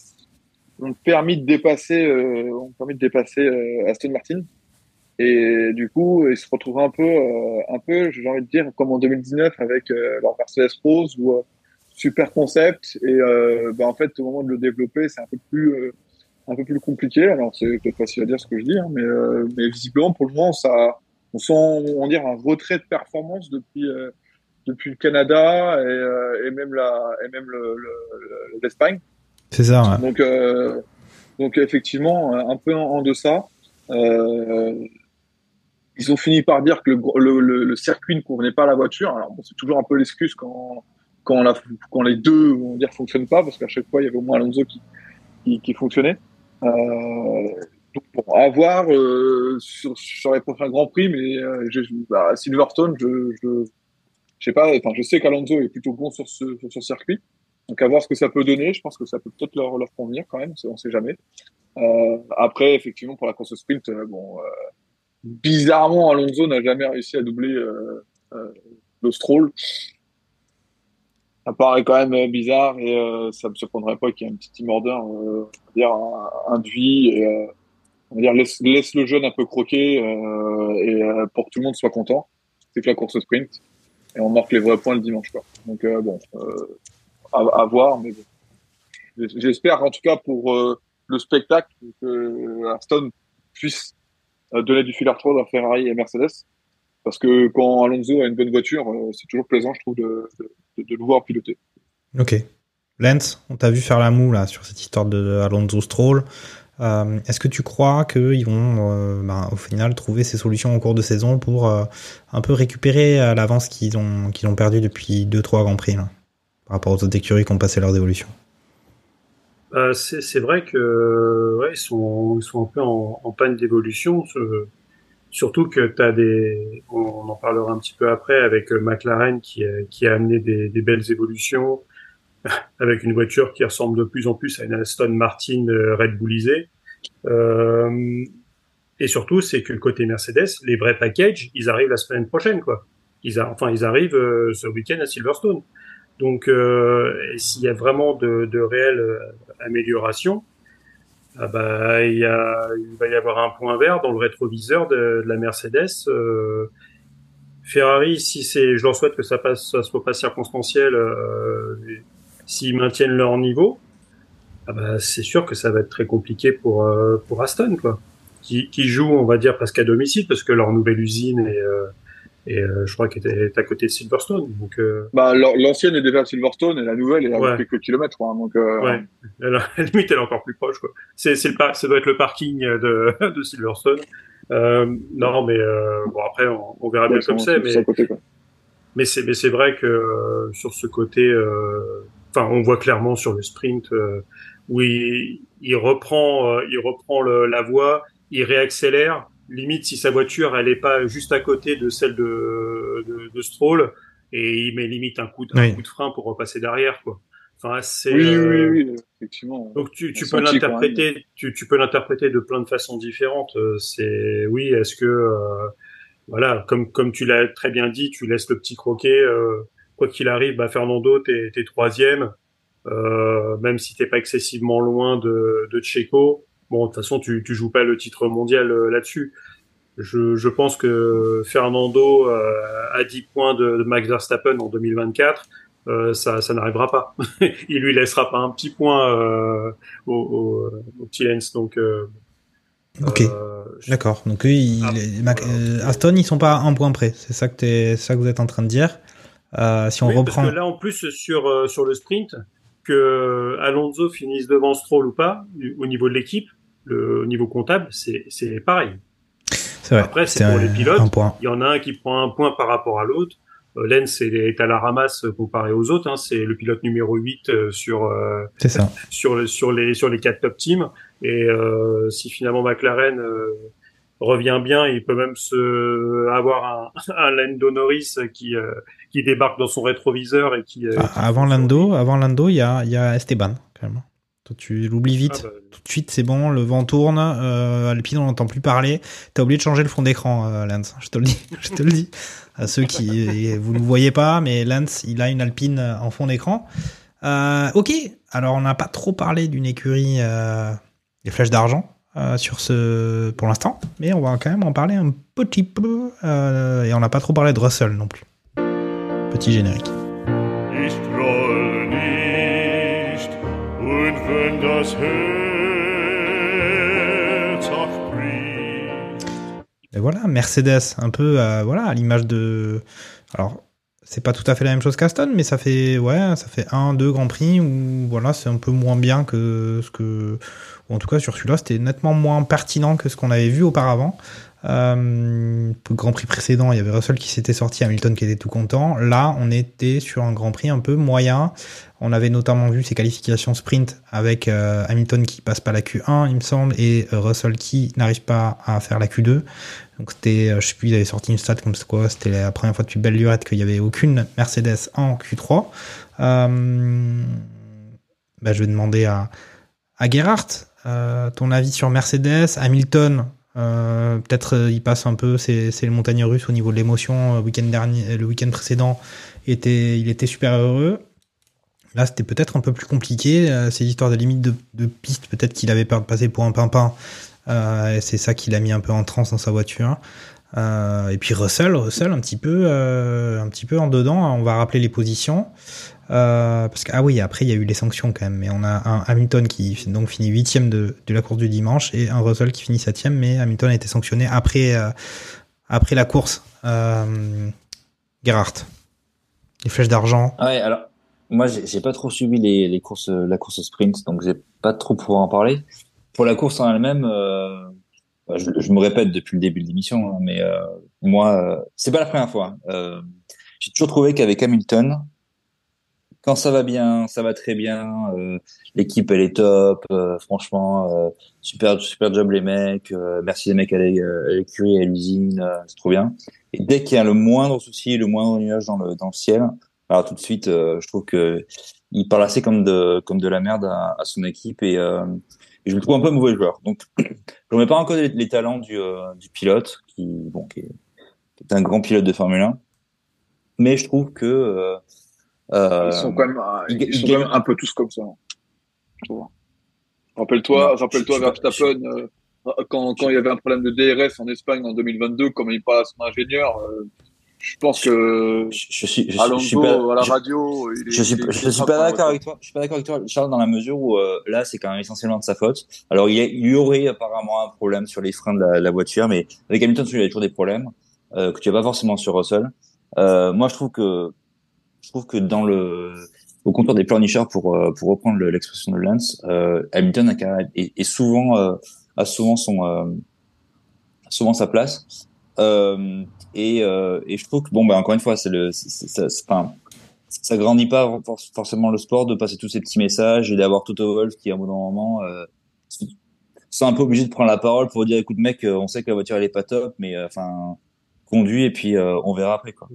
ont permis de dépasser, euh, ont permis de dépasser euh, Aston Martin. Et du coup, ils se retrouvent un peu, euh, un peu, j'ai envie de dire, comme en 2019 avec euh, leur Mercedes Rose ou euh, super concept. Et bah, en fait, au moment de le développer, c'est un peu plus, un peu plus compliqué. Alors c'est peut-être facile à dire ce que je dis, hein, mais, euh, mais visiblement pour le moment, ça, on sent, on dire, un retrait de performance depuis, euh, depuis le Canada et, euh, et même la, et même le, le- le- l'Espagne. C'est ça. ouais. Donc, euh, donc effectivement, un peu en, en deçà. Euh, ils ont fini par dire que le, le, le circuit ne convenait pas à la voiture. Alors bon, c'est toujours un peu l'excuse quand quand, la, quand les deux on va dire fonctionnent pas, parce qu'à chaque fois il y avait au moins Alonso qui qui, qui fonctionnait. Euh, donc bon, à voir euh, sur, sur les prochains grands prix, mais euh, je, bah, Silverstone, je, je je sais pas. Enfin, je sais qu'Alonso est plutôt bon sur ce sur ce circuit. Donc à voir ce que ça peut donner. Je pense que ça peut peut-être leur, leur convenir quand même. On sait jamais. Euh, après, effectivement, pour la course sprint, euh, bon, euh, bizarrement, Alonso n'a jamais réussi à doubler euh, le Stroll. Ça paraît quand même euh, bizarre et euh, ça me surprendrait pas qu'il y ait un petit team order, euh, dire, induit et euh, dire laisse, le jeune un peu croquer et pour que tout le monde soit content. C'est que la course sprint et on marque les vrais points le dimanche quoi. Donc bon, à, voir, mais. J'espère en tout cas pour le spectacle que Aston puisse donner du fil à retordre à Ferrari et Mercedes. Parce que quand Alonso a une bonne voiture, euh, c'est toujours plaisant, je trouve, de, de, de le voir piloter. Ok. Lance, on t'a vu faire la moue là sur cette histoire de Alonso Stroll. Euh, Est-ce que tu crois qu'ils vont euh, ben, au final trouver ces solutions en cours de saison pour euh, un peu récupérer euh, l'avance qu'ils ont qu'ils ont perdu depuis 2-3 grands prix là, par rapport aux autres écuries qui ont passé leurs évolutions? Euh, c'est c'est vrai que ouais, ils sont ils sont un peu en, en panne d'évolution. ce- Surtout que tu as des, on, en parlera un petit peu après avec euh, McLaren qui a, qui a amené des, des belles évolutions avec une voiture qui ressemble de plus en plus à une Aston Martin euh, Red Bullisée. Euh, et surtout, c'est que côté Mercedes, les vrais packages, ils arrivent la semaine prochaine, quoi. Ils a, enfin, ils arrivent euh, ce week-end à Silverstone. Donc, euh, s'il y a vraiment de, de réelles euh, améliorations, ah bah, il, y a, il va y avoir un point vert dans le rétroviseur de, de la Mercedes. Euh, Ferrari, si c'est, je leur souhaite que ça passe, ça soit pas circonstanciel, euh, s'ils maintiennent leur niveau, ah bah, c'est sûr que ça va être très compliqué pour euh, pour Aston, quoi. Qui, qui joue, on va dire presque à domicile parce que leur nouvelle usine est, euh, et euh, je crois qu'elle est à côté de Silverstone. Donc, euh, Bah, l'an- l'ancienne est déjà à Silverstone et la nouvelle est à Ouais. quelques kilomètres. Quoi, donc, euh, Ouais. Elle, à la limite, elle est encore plus proche, quoi. C'est, c'est le ça doit être le parking de, de Silverstone. Euh, non, mais euh, bon après, on, on verra bien comme c'est- mais côté, mais c'est mais c'est vrai que euh, sur ce côté, euh, enfin, on voit clairement sur le sprint euh, où il, il reprend, euh, il reprend le, la voie, il réaccélère. Limite, si sa voiture elle est pas juste à côté de celle de de, de Stroll, et il met limite un coup de, un coup de frein pour repasser derrière, quoi. Enfin, c'est Oui, euh, oui, oui, effectivement. donc tu, tu peux quoi, l'interpréter, tu, tu peux l'interpréter de plein de façons différentes. Euh, C'est oui, est-ce que euh, voilà, comme comme tu l'as très bien dit, tu laisses le petit croquet. euh, quoi qu'il arrive, bah Fernando, t'es t'es troisième, euh, même si t'es pas excessivement loin de de Checo. Bon, de toute façon, tu tu joues pas le titre mondial euh, là-dessus. Je, je pense que Fernando euh, à 10 points de, de Max Verstappen en 2024, euh, ça, ça n'arrivera pas. Il lui laissera pas un petit point euh, au, au, au petit Lens. Donc, Ok. D'accord. Donc Ah, Mac- Aston, ils sont pas à un point près. C'est ça que ça vous êtes en train de dire. Si on oui, reprend. parce que là, en plus, sur, sur le sprint, que Alonso finisse devant Stroll ou pas, au niveau de l'équipe, le au niveau comptable, c'est pareil. vrai. Après, c'est pour un- les pilotes. Il y en a un qui prend un point par rapport à l'autre. Euh, Lens est, à la ramasse comparé aux autres. Hein. C'est le pilote numéro 8 euh, sur, euh, ça. sur, sur, les, sur les quatre top teams. Et euh, si finalement McLaren euh, revient bien, il peut même se avoir un, un Lando Norris qui, qui débarque dans son rétroviseur et qui... Ah, avant Lando, avant Lando, il y a, il y a Esteban quand même. Toi, tu l'oublies vite. Ah bah, Tout de suite, c'est bon. Le vent tourne. Euh, Alpine, on n'entend plus parler. T'as oublié de changer le fond d'écran, euh, Lance. Je te le dis. Je te le dis. À ceux qui, vous ne le voyez pas, mais Lance, il a une Alpine en fond d'écran. Euh, ok. Alors, on n'a pas trop parlé d'une écurie, euh, des flèches d'argent. euh, sur ce pour l'instant mais on va quand même en parler un petit peu euh, et on n'a pas trop parlé de Russell non plus petit générique Et voilà, Mercedes, un peu euh, voilà, à l'image de. Alors, c'est pas tout à fait la même chose qu'Aston, mais ça fait ouais, ça fait un, deux grands prix où voilà, c'est un peu moins bien que ce que. en tout cas, sur celui-là, c'était nettement moins pertinent que ce qu'on avait vu auparavant. Euh, Grand Prix précédent, il y avait Russell qui s'était sorti, Hamilton qui était tout content. Là, on était sur un Grand Prix un peu moyen. On avait notamment vu ses qualifications sprint avec euh, Hamilton qui passe pas la Q1, il me semble, et euh, Russell qui n'arrive pas à faire la Q2. Donc c'était, je sais plus, il avait sorti une stat comme quoi, c'était la première fois depuis belle lurette qu'il y avait aucune Mercedes en Q3. Euh, bah, je vais demander à, à Gerhardt ton avis sur Mercedes, Hamilton. Euh, Peut-être euh, il passe un peu, c'est c'est les montagnes russes au niveau de l'émotion. euh, week-end dernier, le week-end précédent, était, il était super heureux. Là, c'était peut-être un peu plus compliqué. euh, ces histoires de limite de, piste, peut-être qu'il avait peur de passer pour un pimpin. Euh, c'est ça qui l'a mis un peu en transe dans sa voiture. Euh, et puis Russell, Russell un petit peu, euh, un petit peu en dedans. On va rappeler les positions. Euh, parce que ah oui, après il y a eu les sanctions quand même. Mais on a un Hamilton qui donc finit huitième de, de la course du dimanche et un Russell qui finit septième. Mais Hamilton a été sanctionné après euh, après la course. Euh, Gerhardt, les flèches d'argent. Ah Ouais, alors moi j'ai pas trop suivi les, les courses, la course sprint, donc j'ai pas trop pouvoir en parler. Pour la course en elle-même, bah, je, me répète depuis le début de l'émission, hein, mais moi c'est pas la première fois. Euh, j'ai toujours trouvé qu'avec Hamilton, quand ça va bien, ça va très bien. euh, L'équipe elle est top. euh, franchement, euh, super super job les mecs. euh, merci les mecs à à l'écurie, à l'usine, euh, c'est trop bien. Et dès qu'il y a le moindre souci, le moindre nuage dans le dans le ciel, alors tout de suite, euh, je trouve que il parle assez comme de comme de la merde à, à son équipe et, euh, et je le trouve un peu mauvais joueur. Donc je remets pas en cause les, les talents du euh, du pilote qui bon qui est, qui est un grand pilote de Formule 1, mais je trouve que euh, euh, Ils sont quand même, euh, il- ils il sont quand même un peu tous comme ça. Vois. Rappelle-toi, rappelle-toi Verstappen, euh, quand, quand il y avait un problème de DRS en Espagne en 2022, comme il parle à son ingénieur, euh, je pense que je, je suis je, Alonso je suis pas à la je- radio, il est, je suis, il est- je il est suis pas d'accord avec toi. Je suis pas d'accord avec toi, Charles, dans la mesure où euh, là, c'est quand même essentiellement de sa faute. Alors, il y, a- il y aurait apparemment un problème sur les freins de la, la voiture, mais avec Hamilton, il y a toujours des problèmes euh, que tu as pas forcément sur Russell. Moi, je trouve que je trouve que dans le au comptoir des pleurnichers, pour euh, pour reprendre le- l'expression de Lance, euh, Hamilton a est, est souvent euh, a souvent son euh, souvent sa place. Euh, et, euh, et je trouve que bon bah encore une fois c'est le c'est- c'est- c'est- c'est- enfin, ça grandit pas for- forcément le sport de passer tous ces petits messages et d'avoir Toto Wolff qui à un moment euh, sont un peu obligés de prendre la parole pour dire écoute mec euh, on sait que la voiture elle est pas top mais enfin conduis et puis euh, on verra après quoi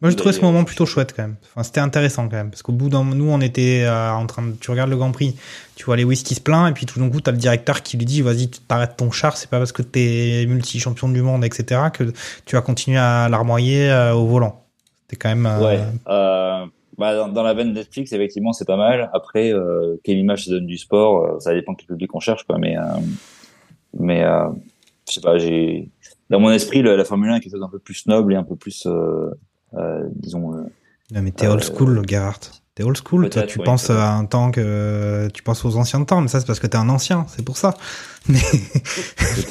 Moi, j'ai trouvé ce Et, euh, moment plutôt chouette quand même. Enfin, c'était intéressant quand même parce qu'au bout d'un, nous, on était euh, en train de, tu regardes le Grand Prix, tu vois Lewis qui se plaint et puis tout d'un coup, t'as le directeur qui lui dit, vas-y, tu t'arrêtes ton char, c'est pas parce que t'es multi-champion du monde, etc., que tu vas continuer à larmoyer euh, au volant. C'était quand même. euh, ouais euh, bah, dans, dans la veine Netflix effectivement c'est pas mal après euh, quelle image ça donne du sport euh, ça dépend quel public on cherche quoi mais euh, mais euh, je sais pas j'ai dans mon esprit la Formule 1 est quelque chose d'un peu plus noble et un peu plus disons euh, Non, mais t'es old school, Gerhardt. T'es old school, toi, tu oui, penses à un temps que tu penses aux anciens temps, mais ça c'est parce que t'es un ancien, c'est pour ça. Mais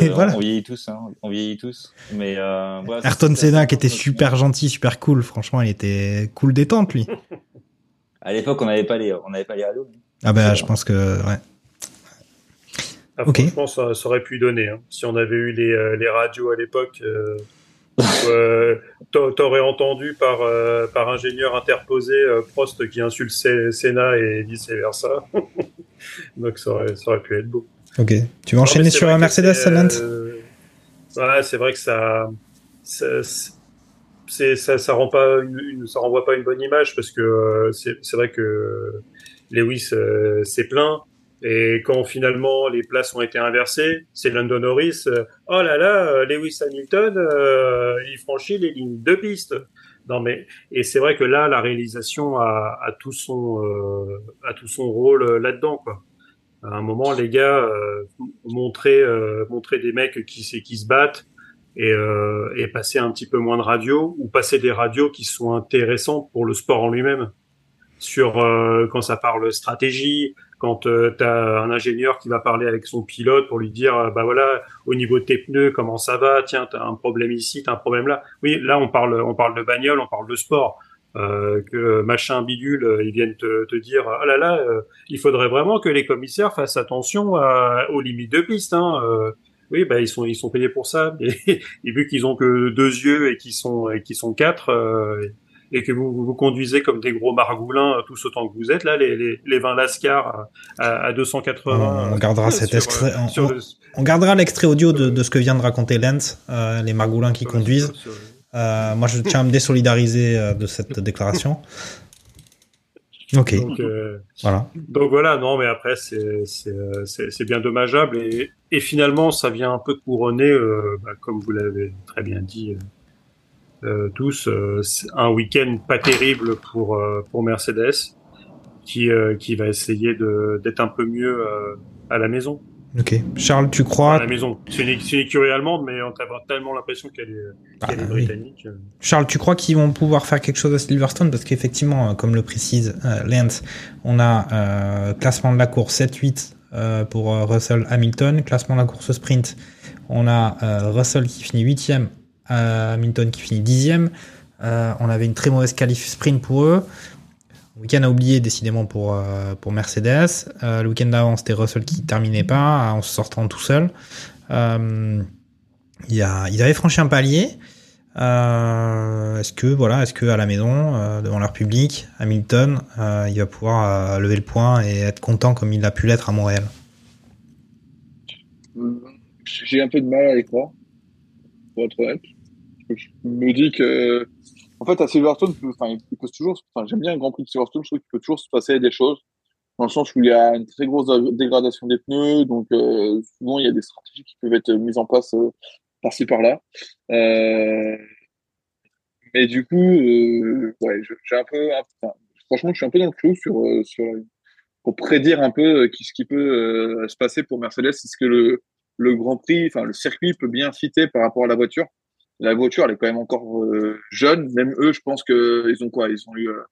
euh, voilà. On vieillit tous, hein. On vieillit tous. Mais euh, voilà, Ayrton Senna qui était super gentil, super cool, franchement, il était cool détente lui. À l'époque, on n'avait pas les, on n'avait pas les radios. Ah bah C'est je pense que ouais. Ah, Ok. Franchement, ça, ça aurait pu donner. hein. Si on avait eu les, euh, les radios à l'époque, euh, euh, t'aurais entendu par, euh, par ingénieur interposé euh, Prost qui insulte Sé- Senna et vice versa. Donc ça aurait, ça aurait pu être beau. Ok. Tu veux Non, enchaîner sur un Mercedes, euh, Ouais, c'est vrai que ça, ça, c'est, ça, ça rend pas une, une- ça renvoie pas une bonne image parce que euh, c'est, vrai que Lewis euh, c'est plein et quand finalement les places ont été inversées, c'est London Norris. euh, oh là là, euh, Lewis Hamilton, euh, il franchit les lignes de piste. Non mais et c'est vrai que là la réalisation a, a tout son euh, a tout son rôle euh, là-dedans quoi. À un moment, les gars montrer montrer des mecs qui qui se battent et, et passer un petit peu moins de radio ou passer des radios qui sont intéressantes pour le sport en lui-même. Sur quand ça parle stratégie, quand euh, tu as un ingénieur qui va parler avec son pilote pour lui dire euh, bah voilà au niveau de tes pneus comment ça va? Tiens t'as un problème ici t'as un problème là. Oui là on parle on parle de bagnole on parle de sport. Euh, que machin bidule euh, ils viennent te, te dire ah là là euh, il faudrait vraiment que les commissaires fassent attention à- aux limites de piste hein oui bah ils sont ils sont payés pour ça. Et, vu qu'ils ont que deux yeux et qu'ils sont et qu'ils sont quatre et que vous, vous vous conduisez comme des gros margoulins euh, tous autant que vous êtes là les les, les 20 Lascar à, à 280 On gardera sur, cet extrait. euh, on- le- gardera l'extrait audio de, de ce que vient de raconter euh, les margoulins qui conduisent. Euh, moi, je tiens à me désolidariser euh, de cette déclaration. Ok, donc, euh, voilà. Donc voilà, non, mais après c'est euh, bien dommageable et et finalement ça vient un peu couronner, euh, bah, comme vous l'avez très bien dit euh, euh, tous, euh, un week-end pas terrible pour euh, pour Mercedes qui euh, qui va essayer de d'être un peu mieux euh, à la maison. Ok. Charles, tu À crois la maison, c'est une, une écurie allemande, mais on a tellement l'impression qu'elle est Ah, est oui. britannique. euh. Charles, tu crois qu'ils vont pouvoir faire quelque chose à Silverstone? Parce qu'effectivement, euh, comme le précise euh, Lance, on a euh, classement de la course 7-8 euh, pour euh, Russell Hamilton, classement de la course sprint, on a euh, Russell qui finit 8ème, euh, Hamilton qui finit 10ème. Euh, on avait une très mauvaise qualif sprint pour eux. Le week-end a oublié décidément pour, euh, pour Mercedes. Euh, le week-end d'avant, c'était Russell qui terminait pas en se sortant tout seul. A, ils avaient franchi un palier. Est-ce que voilà, est-ce que à la maison, devant leur public, Hamilton, il va pouvoir lever le point et être content comme il a pu l'être à Montréal? J'ai un peu de mal à y croire, pour être honnête. Je me dis que, en fait, à Silverstone, enfin, il peut toujours, enfin, j'aime bien le Grand Prix de Silverstone, je trouve qu'il peut toujours se passer des choses, dans le sens où il y a une très grosse dégradation des pneus, donc euh, souvent il y a des stratégies qui peuvent être mises en place euh, par-ci par-là. Euh, mais du coup, euh, ouais, j'ai un peu, enfin, franchement, je suis un peu dans le flou sur, euh, sur pour prédire un peu euh, qui- ce qui peut euh, se passer pour Mercedes. Est-ce que le, le Grand Prix, enfin le circuit peut bien fitter par rapport à la voiture La voiture, elle est quand même encore euh, jeune. Même eux, je pense que ils ont quoi? Ils ont eu euh,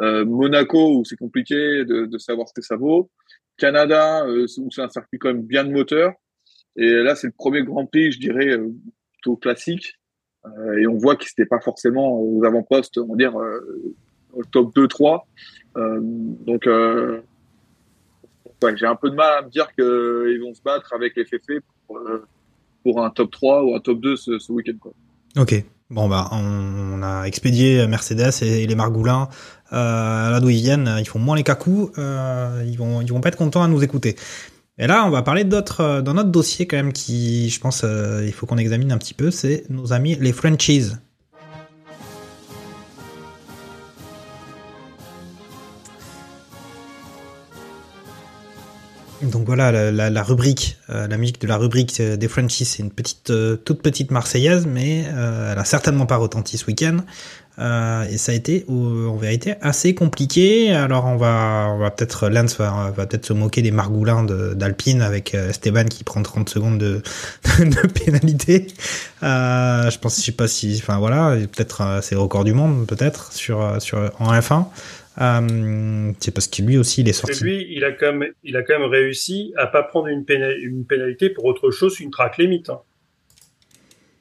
euh, Monaco où c'est compliqué de, de savoir ce que ça vaut. Canada euh, où c'est un circuit quand même bien de moteur. Et là, c'est le premier Grand Prix, je dirais, euh, plutôt classique. Et on voit qu'ils n'étaient pas forcément aux avant-postes, on va dire, au top 2-3. Euh, donc, ouais, j'ai un peu de mal à me dire qu'ils vont se battre avec les FFP pour, euh, pour un top 3 ou un top 2 ce, ce week-end. Quoi. Ok. Bon bah on, a expédié Mercedes et, les Margoulins euh, là d'où ils viennent, ils font moins les cacous, euh, ils vont ils vont pas être contents à nous écouter. Et là, on va parler d'autres d'un autre dossier quand même qui, je pense, euh, il faut qu'on examine un petit peu, c'est nos amis les Frenchies. Donc voilà, la, la, la rubrique, euh, la musique de la rubrique euh, des Frenchies, c'est une petite, euh, toute petite Marseillaise, mais euh, elle a certainement pas retenti ce week-end. Euh, et ça a été euh, en vérité assez compliqué. Alors on va, on va peut-être Lance va, va peut-être se moquer des margoulins d'Alpine avec Esteban qui prend 30 secondes de, de pénalité. Je pense, je sais pas si, enfin voilà, peut-être c'est record du monde peut-être sur sur en F1. Euh, c'est parce que lui aussi il est Parce que sorti. lui, il a quand même, il a quand même réussi à pas prendre une, péna- une pénalité pour autre chose qu'une track limit. hein.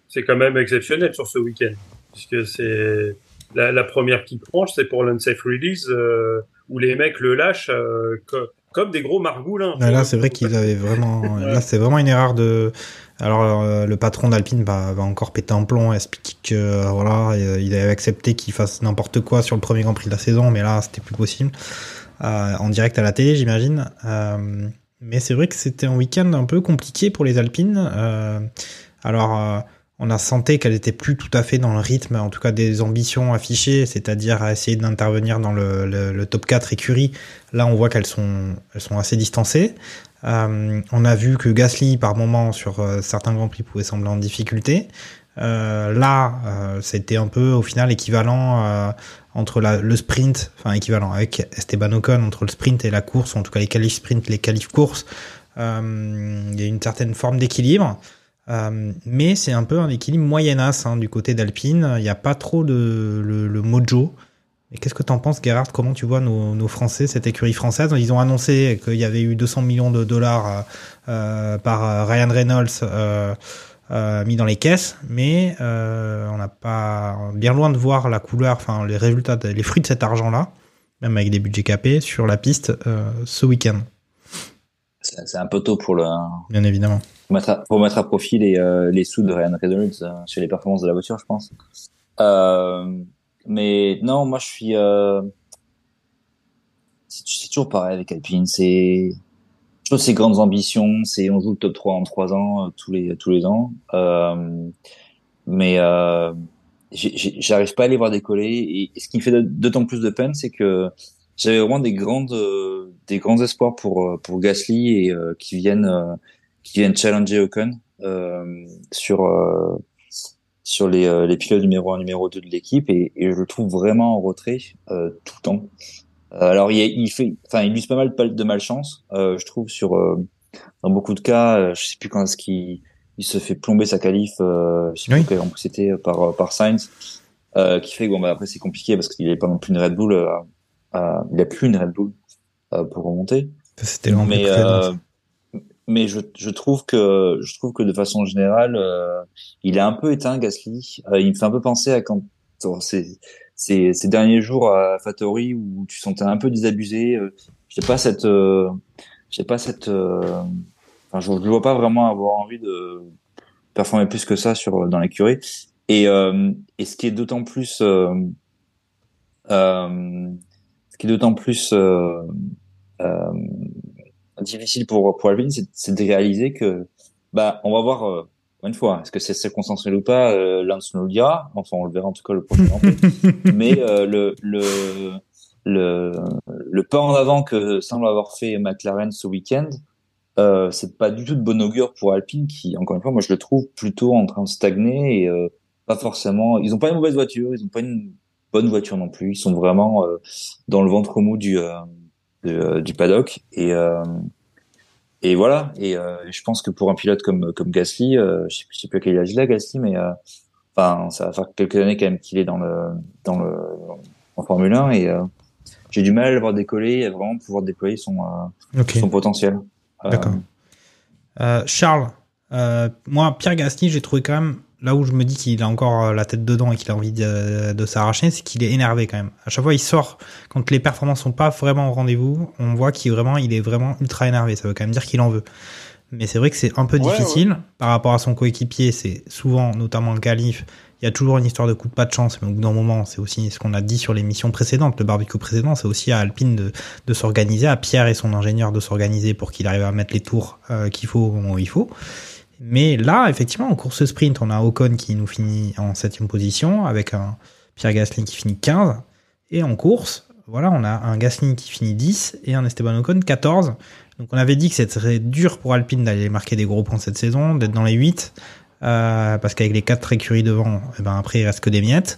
C'est quand même exceptionnel sur ce week-end, puisque c'est la, la première qui prend, c'est pour l'unsafe release euh, où les mecs le lâchent euh, co- comme des gros margoulins. Là, là, c'est vrai qu'ils avaient vraiment. Là, c'est vraiment une erreur de. Alors, euh, le patron d'Alpine va, va encore péter un plomb, expliquer que euh, voilà, euh, il avait accepté qu'il fasse n'importe quoi sur le premier Grand Prix de la saison, mais là, c'était plus possible. En direct à la télé, j'imagine. Mais c'est vrai que c'était un week-end un peu compliqué pour les Alpines. Alors, on a senti qu'elle était plus tout à fait dans le rythme, en tout cas des ambitions affichées, c'est-à-dire à essayer d'intervenir dans le, top 4 écurie. Là, on voit qu'elles sont, assez distancées. Euh, on a vu que Gasly, par moment, sur euh, certains grands prix, pouvait sembler en difficulté. Euh, là, euh, c'était un peu au final équivalent entre le sprint, enfin équivalent avec Esteban Ocon entre le sprint et la course, ou en tout cas les qualifs sprint, les qualifs course. Euh, il y a une certaine forme d'équilibre. Euh, mais c'est un peu un équilibre moyennasse hein, du côté d'Alpine. Il n'y a pas trop de le, le mojo. Et qu'est-ce que t'en penses, Gerhard? Comment tu vois nos, nos Français, cette écurie française? Ils ont annoncé qu'il y avait eu 200 millions de dollars euh, euh, par Ryan Reynolds euh, mis dans les caisses, mais on n'a pas bien loin de voir la couleur, enfin les résultats, les fruits de cet argent-là, même avec des budgets capés sur la piste ce week-end, c'est un peu tôt pour le bien évidemment. Pour mettre à, mettre à profit les, euh, les sous de Ryan Reynolds euh, sur les performances de la voiture, je pense. Euh, mais non, moi je suis. Euh, c'est toujours pareil avec Alpine. C'est toujours ces grandes ambitions. C'est on joue le top 3 en 3 ans euh, tous les tous les ans. Euh, mais j'arrive pas à les voir décoller. Et, ce qui me fait d'autant plus de peine, c'est que j'avais vraiment des grandes des grands espoirs pour pour Gasly et qui viennent qui viennent challenger Ocon euh, sur euh, sur les euh, les pilotes numéro 1 numéro 2 de l'équipe. Et, et je le trouve vraiment en retrait euh, tout le temps. Alors il, il fait enfin il use pas mal de malchance euh, je trouve sur euh, dans beaucoup de cas. Je sais plus quand est-ce qu'il il se fait plomber sa qualif euh, je sais plus Grand Prix c'était par par Sainz euh, qui fait que bon bah après c'est compliqué parce qu'il n'est pas non plus une Red Bull il a plus une Red Bull euh, pour remonter. C'était mais euh, mais je, je trouve que je trouve que de façon générale euh, il est un peu éteint Gasly. Euh, il me fait un peu penser à quand ces, ces, ces derniers jours à Fattori où tu sentais un peu désabusé. Euh, j'ai pas cette euh, j'ai pas cette euh, enfin je, je vois pas vraiment avoir envie de performer plus que ça sur dans l'écurie. Et euh, et ce qui est d'autant plus ce qui est d'autant plus difficile pour pour Alvin, c'est de réaliser que bah on va voir euh, une fois est-ce que c'est circonstanciel ou pas euh, Lance nous le dira. Enfin on le verra en tout cas le prochain mais euh, le le le le pas en avant que semble avoir fait McLaren ce week-end euh, c'est pas du tout de bon augure pour Alpine qui encore une fois moi je le trouve plutôt en train de stagner et euh, pas forcément ils ont pas une mauvaise voiture ils ont pas une bonne voiture non plus ils sont vraiment euh, dans le ventre mou du euh, de- euh, du paddock et euh, et voilà. Et euh, je pense que pour un pilote comme comme Gasly je sais, je sais plus à quel âge il a Gasly mais enfin ça va faire quelques années quand même qu'il est dans le dans le en Formule 1 et j'ai du mal à le voir décoller et à vraiment pouvoir déployer son son potentiel. D'accord. Charles, moi, Pierre Gasly, j'ai trouvé quand même, là où je me dis qu'il a encore euh, la tête dedans et qu'il a envie de, de s'arracher, c'est qu'il est énervé quand même. À chaque fois, il sort, quand les performances sont pas vraiment au rendez-vous, on voit qu'il est vraiment, il est vraiment ultra énervé. Ça veut quand même dire qu'il en veut. Mais c'est vrai que c'est un peu Ouais, difficile par rapport à son coéquipier. C'est souvent, notamment le qualif, il y a toujours une histoire de coup de pas de chance, mais au bout d'un moment, c'est aussi ce qu'on a dit sur l'émission précédente, le barbecue précédent, c'est aussi à Alpine de, de s'organiser, à Pierre et son ingénieur de s'organiser pour qu'il arrive à mettre les tours euh, qu'il faut au moment où il faut. Mais là, effectivement, en course sprint, on a Ocon qui nous finit en septième position, avec un Pierre Gasly qui finit 15, et en course, voilà, on a un Gasly qui finit 10 et un Esteban Ocon 14. Donc on avait dit que ce serait dur pour Alpine d'aller marquer des gros points cette saison, d'être dans les 8, euh, parce qu'avec les quatre écuries devant, eh ben après il reste que des miettes.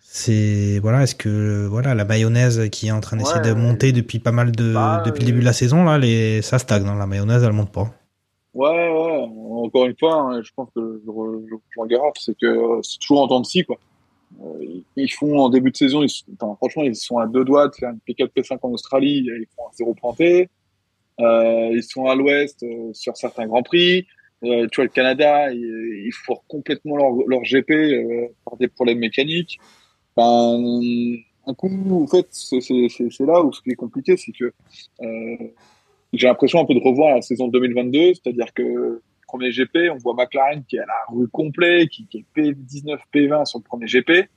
c'est voilà, est-ce que voilà la mayonnaise qui est en train d'essayer Ouais, de monter depuis pas mal de Bah, depuis le début de la saison là, les ça stagne, hein, la mayonnaise elle monte pas. Ouais, ouais, encore une fois, hein, je pense que je, re- je rejoins Gerard, c'est que euh, c'est toujours en temps de scie, quoi. Euh, ils- ils font en début de saison, ils, enfin, franchement, ils sont à deux doigts de faire une P4, P5 en Australie, ils font un zéro pointé. Euh, ils sont à l'ouest euh, sur certains grands prix. Euh, tu vois, le Canada, ils, ils fourrent complètement leur, leur GP euh, par des problèmes mécaniques. Enfin, un coup, en fait, c'est là où ce qui est compliqué, c'est que j'ai l'impression un peu de revoir la saison 2022, c'est-à-dire que premier GP, on voit McLaren qui est à la rue complet, qui, est P19, P20 sur le premier GP,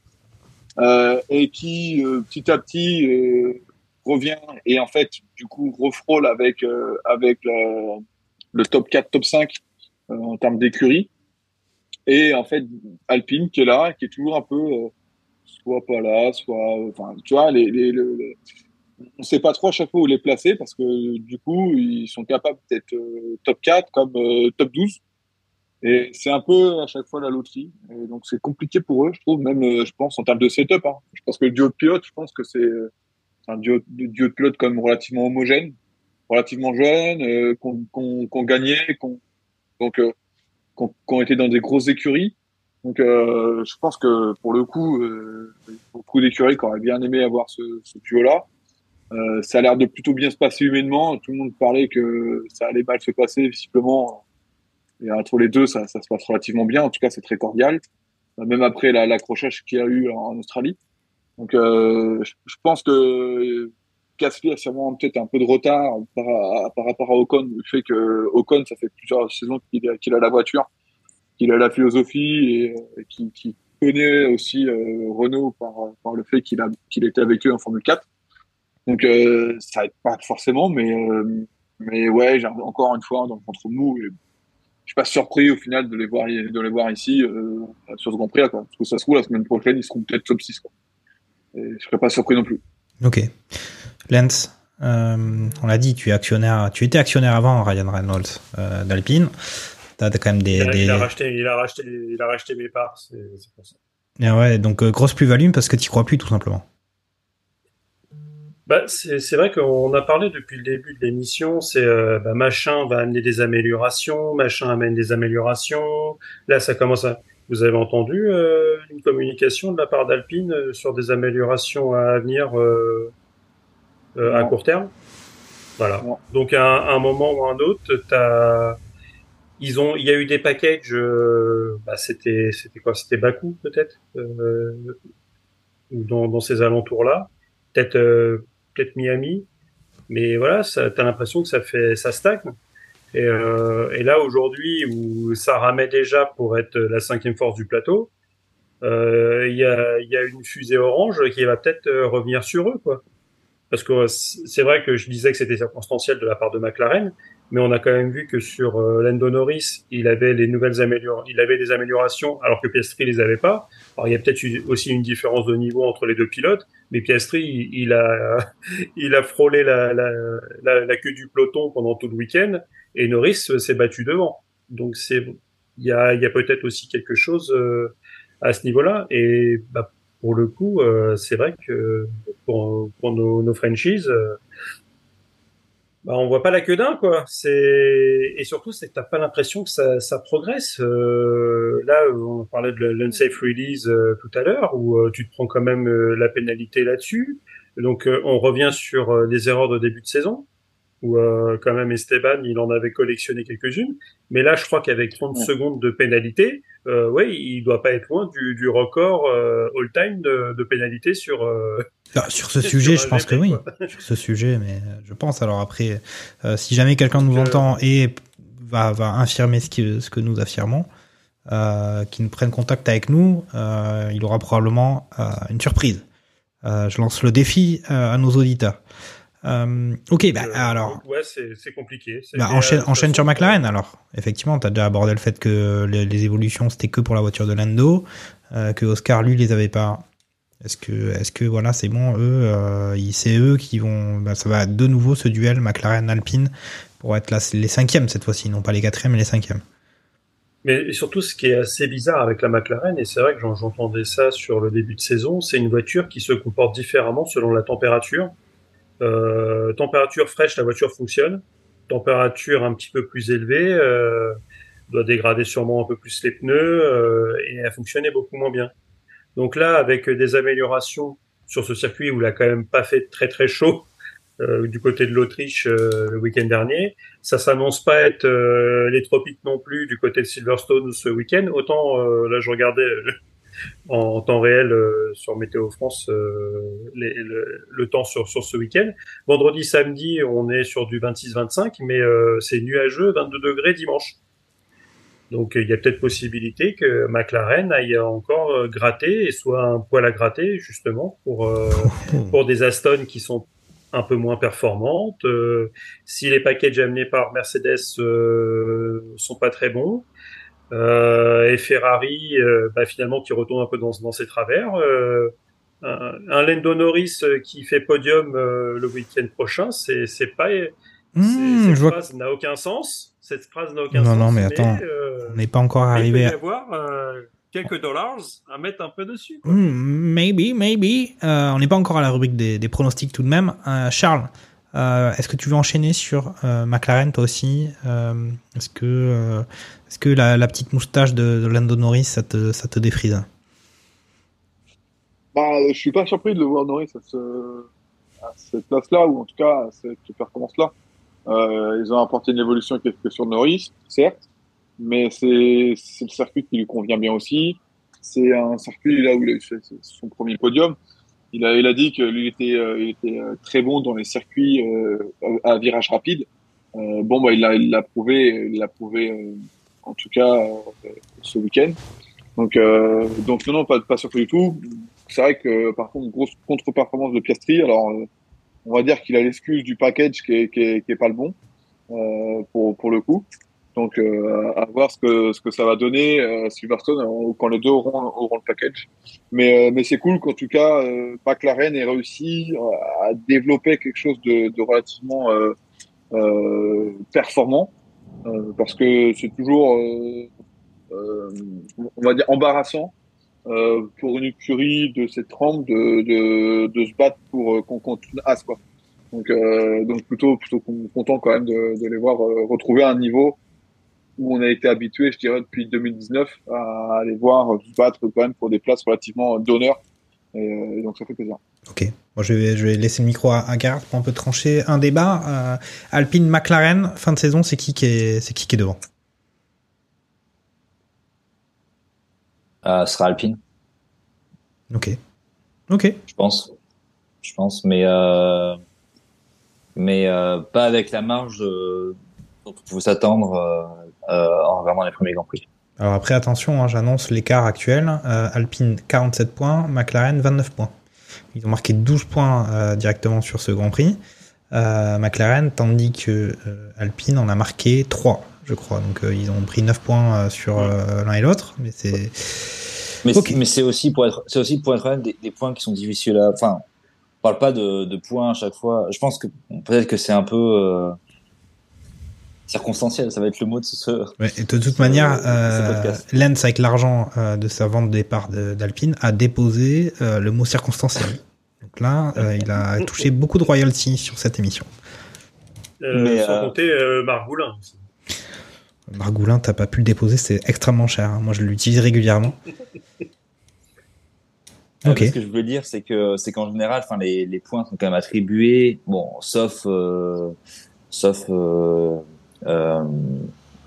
euh, et qui euh, petit à petit euh, revient et en fait du coup refrôle avec avec le, top 4, top 5 euh, en termes d'écurie. Et en fait Alpine qui est là, qui est toujours un peu soit pas là, soit enfin tu vois les, les, le- le- on sait pas trop à chaque fois où les placer parce que du coup ils sont capables d'être euh, top 4 comme euh, top 12 et c'est un peu à chaque fois la loterie. Et donc c'est compliqué pour eux je trouve même euh, je pense en termes de setup hein. je pense que le duo de pilote je pense que c'est euh, un duo, de- duo de pilote comme relativement homogène relativement jeune euh, qu'on qu'on qu'on gagnait qu'on donc euh, qu'on qu'on été dans des grosses écuries. Donc euh, je pense que pour le coup euh, beaucoup d'écuries qui auraient bien aimé avoir ce, ce duo là euh, ça a l'air de plutôt bien se passer humainement. Tout le monde parlait que ça allait mal se passer, visiblement. Et entre les deux, ça, ça se passe relativement bien. En tout cas, c'est très cordial. Euh, Même après la- l'accrochage qu'il y a eu en, Australie. Donc, euh, je, pense que Gasly a sûrement peut-être un peu de retard par, par rapport à Ocon. Le fait que Ocon, ça fait plusieurs saisons qu'il a, qu'il a la voiture, qu'il a la philosophie et, et qu'il connaît aussi euh, Renault par, par le fait qu'il qu'il était avec eux en Formule 4. Donc euh, ça aide pas forcément, mais euh, mais ouais, j'ai encore une fois dans le ventre mou. Et je suis pas surpris au final de les voir de les voir ici euh, sur ce Grand Prix là, quoi. Parce que ça se trouve la semaine prochaine ils seront peut-être top 6 quoi. Et je serais pas surpris non plus. Ok. Lance, euh, on l'a dit, tu es actionnaire, tu étais actionnaire avant Ryan Reynolds euh, d'Alpine. T'as quand même des, Il a, des... il a racheté, il a racheté, il a racheté mes parts, c'est pour ça. Ah ouais, donc euh, grosse plus-value parce que tu crois plus tout simplement. Bah, c'est c'est vrai qu'on a parlé depuis le début de l'émission, c'est euh, bah, machin va amener des améliorations, machin amène des améliorations. Là, ça commence à. Vous avez entendu euh, une communication de la part d'Alpine euh, sur des améliorations à venir euh, euh, à court terme? Voilà. Non. Donc à un, un moment ou un autre, t'as ils ont, il y a eu des packages. euh, bah, c'était, c'était quoi? C'était Bakou peut-être, euh, ou dans, dans ces alentours-là. Peut-être, euh, peut-être Miami. Mais voilà, ça, t'as l'impression que ça fait, ça stagne. Et, euh, là aujourd'hui, où ça ramait déjà pour être la cinquième force du plateau, euh, il y a, y a une fusée orange qui va peut-être euh, revenir sur eux, quoi. Parce que c'est vrai que je disais que c'était circonstanciel de la part de McLaren, mais on a quand même vu que sur euh, Norris, il avait les nouvelles amélior il avait des améliorations, alors que Piastri les avait pas. Alors il y a peut-être eu aussi une différence de niveau entre les deux pilotes, mais Piastri, il, il a, il a frôlé la, la, la, la queue du peloton pendant tout le week-end, et Norris euh, s'est battu devant. Donc c'est, il y a, il y a peut-être aussi quelque chose euh, à ce niveau-là, et bah, pour le coup, euh, c'est vrai que pour, pour nos, nos franchises, euh, bah, on voit pas la queue d'un quoi. C'est et surtout c'est que t'as pas l'impression que ça, ça progresse. Euh, là, on parlait de l'unsafe release euh, tout à l'heure, où euh, tu te prends quand même euh, la pénalité là-dessus. Donc euh, on revient sur euh, les erreurs de début de saison, où euh, quand même Esteban il en avait collectionné quelques-unes. Mais là, je crois qu'avec 30 Ouais. secondes de pénalité, euh, ouais, il doit pas être loin du, du record euh, all-time de, de pénalité sur. euh, Ah, sur ce sujet, je pense GP, que oui. sur ce sujet, mais euh, je pense. Alors après, euh, si jamais quelqu'un nous entend et va, va infirmer ce que, ce que nous affirmons, euh, qui nous prenne contact avec nous, euh, il aura probablement euh, une surprise. Euh, je lance le défi euh, à nos auditeurs. Euh, ok, bah euh, alors, Ouais, c'est compliqué. Bah, enchaîne, euh, enchaîne sur McLaren alors. Effectivement, tu as déjà abordé le fait que les, les évolutions c'était que pour la voiture de Lando, euh, que Oscar lui les avait pas. Est-ce que, est-ce que voilà, c'est bon, eux, euh, c'est eux qui vont, bah, ça va de nouveau ce duel McLaren-Alpine pour être là, les cinquièmes cette fois-ci, non pas les quatrièmes mais les cinquièmes. Mais surtout, ce qui est assez bizarre avec la McLaren, et c'est vrai que j'en- j'entendais ça sur le début de saison, c'est une voiture qui se comporte différemment selon la température. Euh, température fraîche, la voiture fonctionne. Température un petit peu plus élevée, euh, doit dégrader sûrement un peu plus les pneus, euh, et elle fonctionnait beaucoup moins bien. Donc là, avec des améliorations sur ce circuit où il a quand même pas fait très très chaud euh, du côté de l'Autriche euh, le week-end dernier, ça s'annonce pas être euh, les tropiques non plus du côté de Silverstone ce week-end. Autant là, je regardais en, temps réel euh, sur Météo France euh, les- le, le temps sur, sur ce week-end. Vendredi, samedi, on est sur du 26-25, mais euh, c'est nuageux, 22 degrés dimanche. Donc il y a peut-être possibilité que McLaren aille encore gratter et soit un poil à gratter justement pour pour des Aston qui sont un peu moins performantes. Si les packages amenés par Mercedes sont pas très bons et Ferrari euh, bah, finalement qui retourne un peu dans, dans ses travers. euh, un, un Lando Norris euh, qui fait podium euh, le week-end prochain, c'est pas Hmm, cette vois- phrase n'a aucun sens. Cette phrase n'a aucun Non, sens. non, mais attends, euh, on n'est pas encore arrivé Il à- peut y avoir euh, quelques dollars à mettre un peu dessus. quoi. Hmm, maybe, maybe. Euh, on n'est pas encore à la rubrique des, des pronostics tout de même. Euh, Charles, euh, est-ce que tu veux enchaîner sur euh, McLaren toi aussi? Euh, Est-ce que, est-ce que la, petite moustache de, Lando Norris, ça te, ça te défrise? Bah, je suis pas surpris de le voir Norris à, ce, à cette place-là, ou en tout cas à cette performance-là. Ils ont apporté une évolution qui est que sur Norris, certes, mais c'est le circuit qui lui convient bien aussi. C'est un circuit là où il a eu son premier podium. Il a, il a dit que lui il était, euh, il était euh, très bon dans les circuits euh, à, à virage rapide. Euh, bon, bah, il l'a il prouvé, il l'a prouvé en tout cas ce week-end. Donc, donc non, non, pas, pas surpris du tout. C'est vrai que par contre, grosse contre-performance de Piastri. Alors, on va dire qu'il a l'excuse du package qui est, qui est, qui est pas le bon pour, pour le coup. Donc, euh, à voir ce que, ce que ça va donner euh, Silverstone euh, quand les deux auront, auront le package. Mais, euh, mais c'est cool qu'en tout cas, McLaren ait réussi à développer quelque chose de, relativement performant. Parce que c'est toujours, on va dire, embarrassant pour une écurie de cette trempe de, de, se battre pour qu'on continue As quoi. Donc donc plutôt plutôt con- content quand même de, les voir retrouver un niveau où on a été habitué, je dirais depuis 2019 à les voir se battre quand même pour des places relativement d'honneur. Et, euh, donc ça fait plaisir. Ok. Je vais, je vais laisser le micro à, à Gareth pour un peu trancher un débat. Euh, Alpine, McLaren, fin de saison, c'est qui qui est, c'est qui qui est devant? Euh, ce sera Alpine, Ok. Ok. je pense. Je pense, mais euh, mais euh, pas avec la marge euh, dont on pouvait s'attendre euh, euh, en regardant les premiers Grands Prix. Alors après, attention, hein, j'annonce l'écart actuel. Euh, Alpine 47 points, McLaren 29 points. Ils ont marqué 12 points euh, directement sur ce Grand Prix. Euh, McLaren, tandis que euh, Alpine en a marqué 3, je crois. Donc euh, ils ont pris 9 points euh, sur euh, l'un et l'autre. Mais c'est... Mais c'est- aussi pour être c'est aussi pour être des, des points qui sont difficiles à. Enfin, on parle pas de, de points à chaque fois. Je pense que peut-être que c'est un peu euh, circonstanciel. Ça va être le mot de ce. Ouais, et de toute manière, euh, podcast. Lens, avec l'argent euh, de sa vente de départ d'Alpine, a déposé euh, le mot circonstanciel. Donc là, euh, il a touché beaucoup de royalties sur cette émission. Euh, Mais, sans euh, compter euh, Margoulin. aussi. Margoulin, t'as pas pu le déposer, c'est extrêmement cher. hein. Moi, je l'utilise régulièrement. Euh, Ok. Ce que je veux dire, c'est que c'est qu'en général, enfin, les, les points sont quand même attribués. Bon, sauf euh, sauf euh, euh,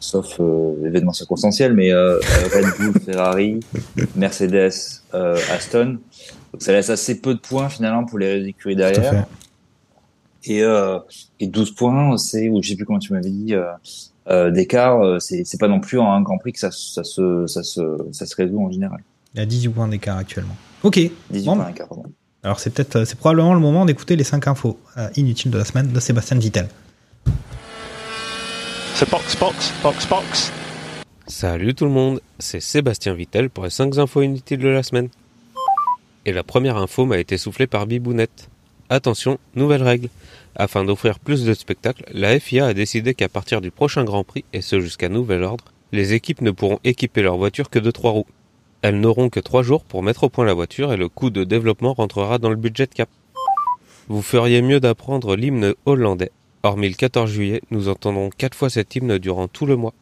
sauf euh, événements circonstanciels, mais euh, euh, Red Bull, Ferrari, Mercedes, euh, Aston. Donc ça laisse assez peu de points finalement pour les écuries derrière. Et, euh, et 12 points, c'est, ou je sais plus comment tu m'avais dit, euh, euh, d'écart, euh, c'est, c'est pas non plus en un Grand Prix que ça, ça, se, ça, se, ça se résout en général. Il y a 18 points d'écart actuellement. Ok. 18 Bon, points d'écart, pardon. alors c'est peut-être, c'est probablement le moment d'écouter les 5 infos euh, inutiles de la semaine de Sébastien Vittel. So box, box, box, box. Salut tout le monde, c'est Sébastien Vittel pour les 5 infos inutiles de la semaine. Et la première info m'a été soufflée par Bibounette. Attention, nouvelle règle. Afin d'offrir plus de spectacles, la FIA a décidé qu'à partir du prochain Grand Prix, et ce jusqu'à nouvel ordre, Les équipes ne pourront équiper leur voiture que de trois roues. Elles n'auront que trois jours pour mettre au point la voiture et le coût de développement rentrera dans le budget cap. Vous feriez mieux d'apprendre l'hymne hollandais. Hormis le 14 juillet, nous entendrons quatre fois cet hymne durant tout le mois.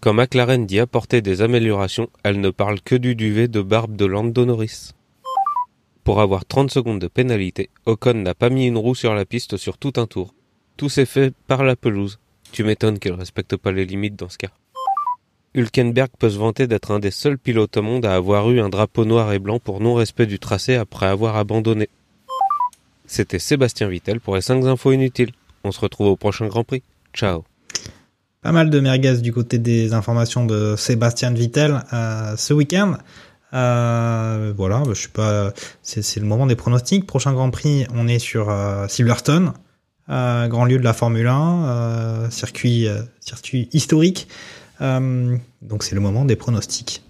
Quand McLaren dit apporter des améliorations, elle ne parle que du duvet de barbe de Lando Norris. Pour avoir 30 secondes de pénalité, Ocon n'a pas mis une roue sur la piste sur tout un tour. Tout s'est fait par la pelouse. Tu m'étonnes qu'il respecte pas les limites dans ce cas. Hülkenberg peut se vanter d'être un des seuls pilotes au monde à avoir eu un drapeau noir et blanc pour non-respect du tracé après avoir abandonné. C'était Sébastien Vittel pour les 5 infos inutiles. On se retrouve au prochain Grand Prix. Ciao. Pas mal de merguez du côté des informations de Sébastien Vittel euh, ce week-end. Euh, voilà, je suis pas. C'est le moment des pronostics. Prochain Grand Prix, on est sur euh, Silverstone, euh, grand lieu de la Formule 1, euh, circuit circuit historique. donc c'est le moment des pronostics.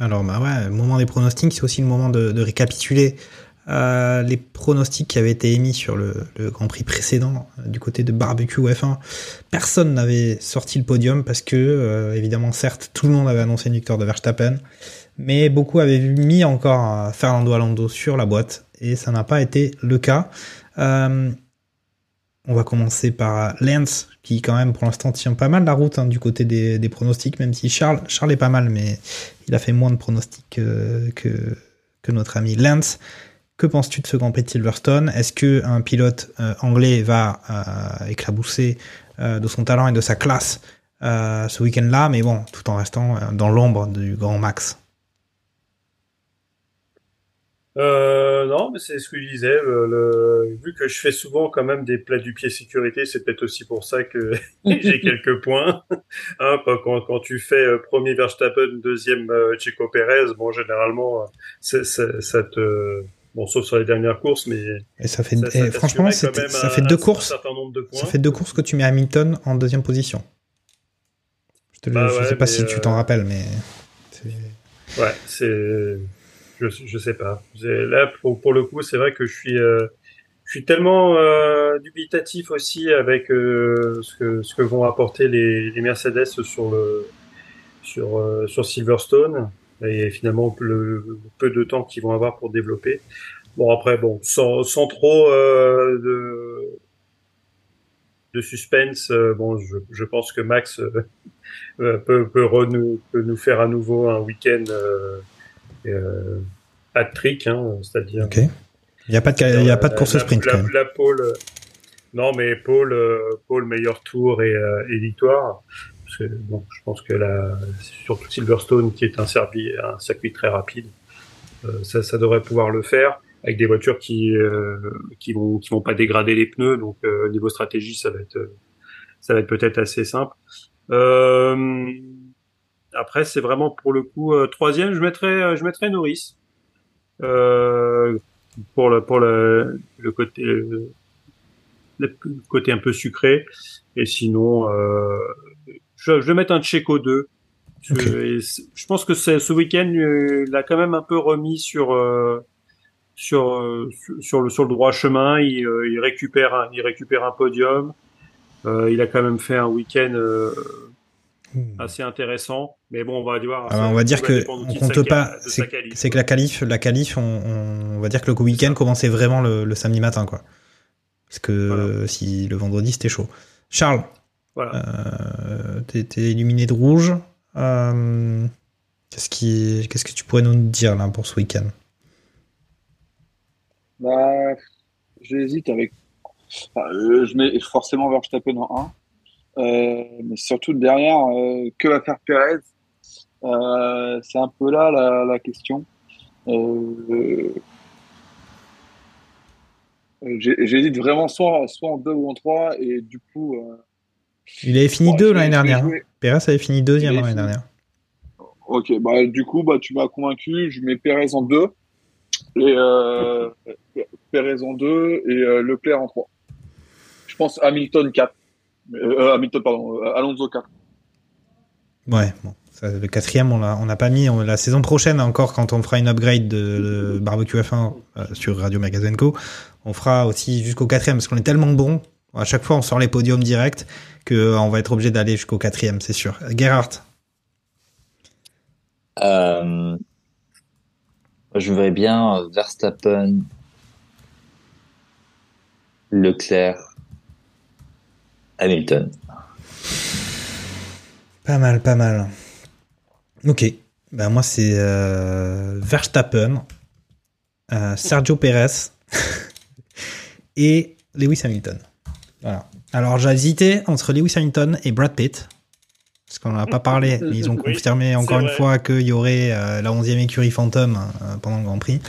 Alors bah ouais, le moment des pronostics, c'est aussi le moment de, récapituler euh, les pronostics qui avaient été émis sur le, Grand Prix précédent euh, du côté de Barbecue F1. Personne n'avait sorti le podium parce que, euh, évidemment, certes, tout le monde avait annoncé une victoire de Verstappen, mais beaucoup avaient mis encore Fernando Alonso sur la boîte et ça n'a pas été le cas. On va commencer par Lance, qui quand même pour l'instant tient pas mal la route hein, du côté des, pronostics, même si Charles, Charles est pas mal, mais il a fait moins de pronostics que, notre ami Lance. Que penses-tu de ce Grand Prix Silverstone? Est-ce que un pilote euh, anglais va euh, éclabousser euh, de son talent et de sa classe ce week-end-là, mais bon, tout en restant dans l'ombre du Grand Max euh, non, mais c'est ce que je disais. Le, le, vu que je fais souvent quand même des plats du pied sécurité, c'est peut-être aussi pour ça que j'ai quelques points. Hein, quand, quand, tu fais premier Verstappen, deuxième euh, Checo Pérez, bon, généralement, ça te Bon, sauf sur les dernières courses, mais. Et ça fait, ça, ça franchement, ça fait deux courses. Ça fait deux courses que tu mets Hamilton en deuxième position. Je te bah sais pas si euh... tu t'en rappelles, mais. Ouais, c'est. Je, je sais pas. Là, pour, pour le coup, c'est vrai que je suis. Euh... Je suis tellement euh, dubitatif aussi avec euh, ce, que, ce que vont apporter les, les Mercedes sur le sur euh, sur Silverstone et finalement le peu de temps qu'ils vont avoir pour développer. Bon après bon sans, sans trop euh, de de suspense, euh, bon je, je, pense que Max euh, peut peut, renou, peut nous faire à nouveau un week-end euh, euh, hein, c'est-à-dire. Ok. Il n'y a pas de il y a pas de course la, sprint la, quand même. La pole, non mais Paul Paul meilleur tour et, et victoire parce que bon, je pense que la, surtout Silverstone, qui est un, circuit, un circuit très rapide, euh, ça, ça, devrait pouvoir le faire avec des voitures qui euh, qui vont qui vont pas dégrader les pneus. Donc euh, niveau stratégie, ça va être ça va être peut-être assez simple. Euh, après, c'est vraiment pour le coup troisième. Je mettrais je mettrais Norris pour le pour le, le côté le, le côté un peu sucré. Et sinon, euh, je, je vais mettre un Checo 2. Je, okay. je pense que ce week-end, euh, il a quand même un peu remis sur euh, sur euh, sur le sur le droit chemin. Il, euh, il récupère un, il récupère un podium. Euh, il a quand même fait un week-end. Assez intéressant. Mais bon, on va dire. Alors, on va dire que on compte pas. C'est que la qualif, la qualif, on, on, va dire que le week-end commençait vraiment le, le, samedi matin, quoi. Parce que voilà. si le vendredi c'était chaud. Charles, voilà. Euh, T'es illuminé de rouge. Euh, Qu'est-ce qui, qu'est-ce que tu pourrais nous dire là pour ce week-end? Bah, J'hésite avec. Enfin, euh, je mets forcément Verstappen en 1. Euh, mais surtout derrière, euh, que va faire Perez? Euh, C'est un peu là la, la question. J'hésite vraiment soit, soit en 2 ou en 3 et du coup il avait fini 2 l'année dernière. Perez avait fini deuxième l'année dernière. Ok, bah du coup, bah tu m'as convaincu. Je mets Perez en 2 et euh, Perez en 2 et euh, Leclerc en 3. Je pense Hamilton 4. Euh, Hamilton, pardon, Alonso 4. Ouais, bon. Ça, le quatrième, on l'a, on n'a pas mis. On- la saison prochaine encore, quand on fera une upgrade de, de barbecue F1 euh, sur Radio Magazine Co, on fera aussi jusqu'au quatrième parce qu'on est tellement bon. À chaque fois, on sort les podiums directs que euh, on va être obligé d'aller jusqu'au quatrième, c'est sûr. Gerhardt. Euh, je verrais bien euh, Verstappen, Leclerc, Hamilton. Pas mal, pas mal. Ok. Ben moi, c'est euh, Verstappen, euh, Sergio Perez et Lewis Hamilton. Voilà. Alors, j'ai hésité entre Lewis Hamilton et Brad Pitt. Parce qu'on n'en a pas parlé, mais ils ont Oui, confirmé encore une vrai. fois qu'il y aurait euh, la 11e écurie Phantom euh, pendant le Grand Prix.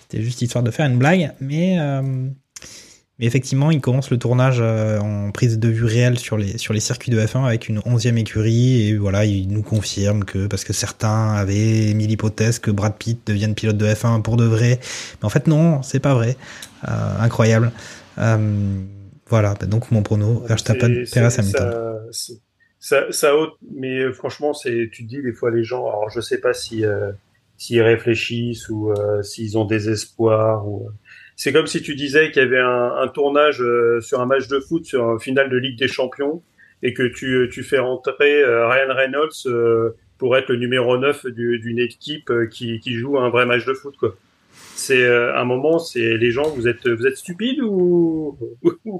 C'était juste histoire de faire une blague, mais, euh, mais effectivement, ils commencent le tournage euh, en prise de vue réelle sur les, sur les circuits de F1 avec une 11e écurie. Et voilà, ils nous confirment que, parce que certains avaient émis l'hypothèse que Brad Pitt devienne pilote de F1 pour de vrai. Mais en fait, non, c'est pas vrai. Euh, incroyable. Euh, voilà, bah donc mon prono, Verstappen, Perez, Hamilton. ça- Ça, ça haute, mais euh, franchement, c'est, tu dis des fois les gens, alors je sais pas si euh, s'ils réfléchissent ou euh, s'ils ont des espoirs. Ou, euh, c'est comme si tu disais qu'il y avait un, tournage euh, sur un match de foot, sur un final de Ligue des Champions, et que tu, tu fais rentrer euh, Ryan Reynolds euh, pour être le numéro 9 du- d'une équipe euh, qui, qui joue un vrai match de foot. C'est euh, un moment, c'est les gens, vous êtes vous êtes stupides ou,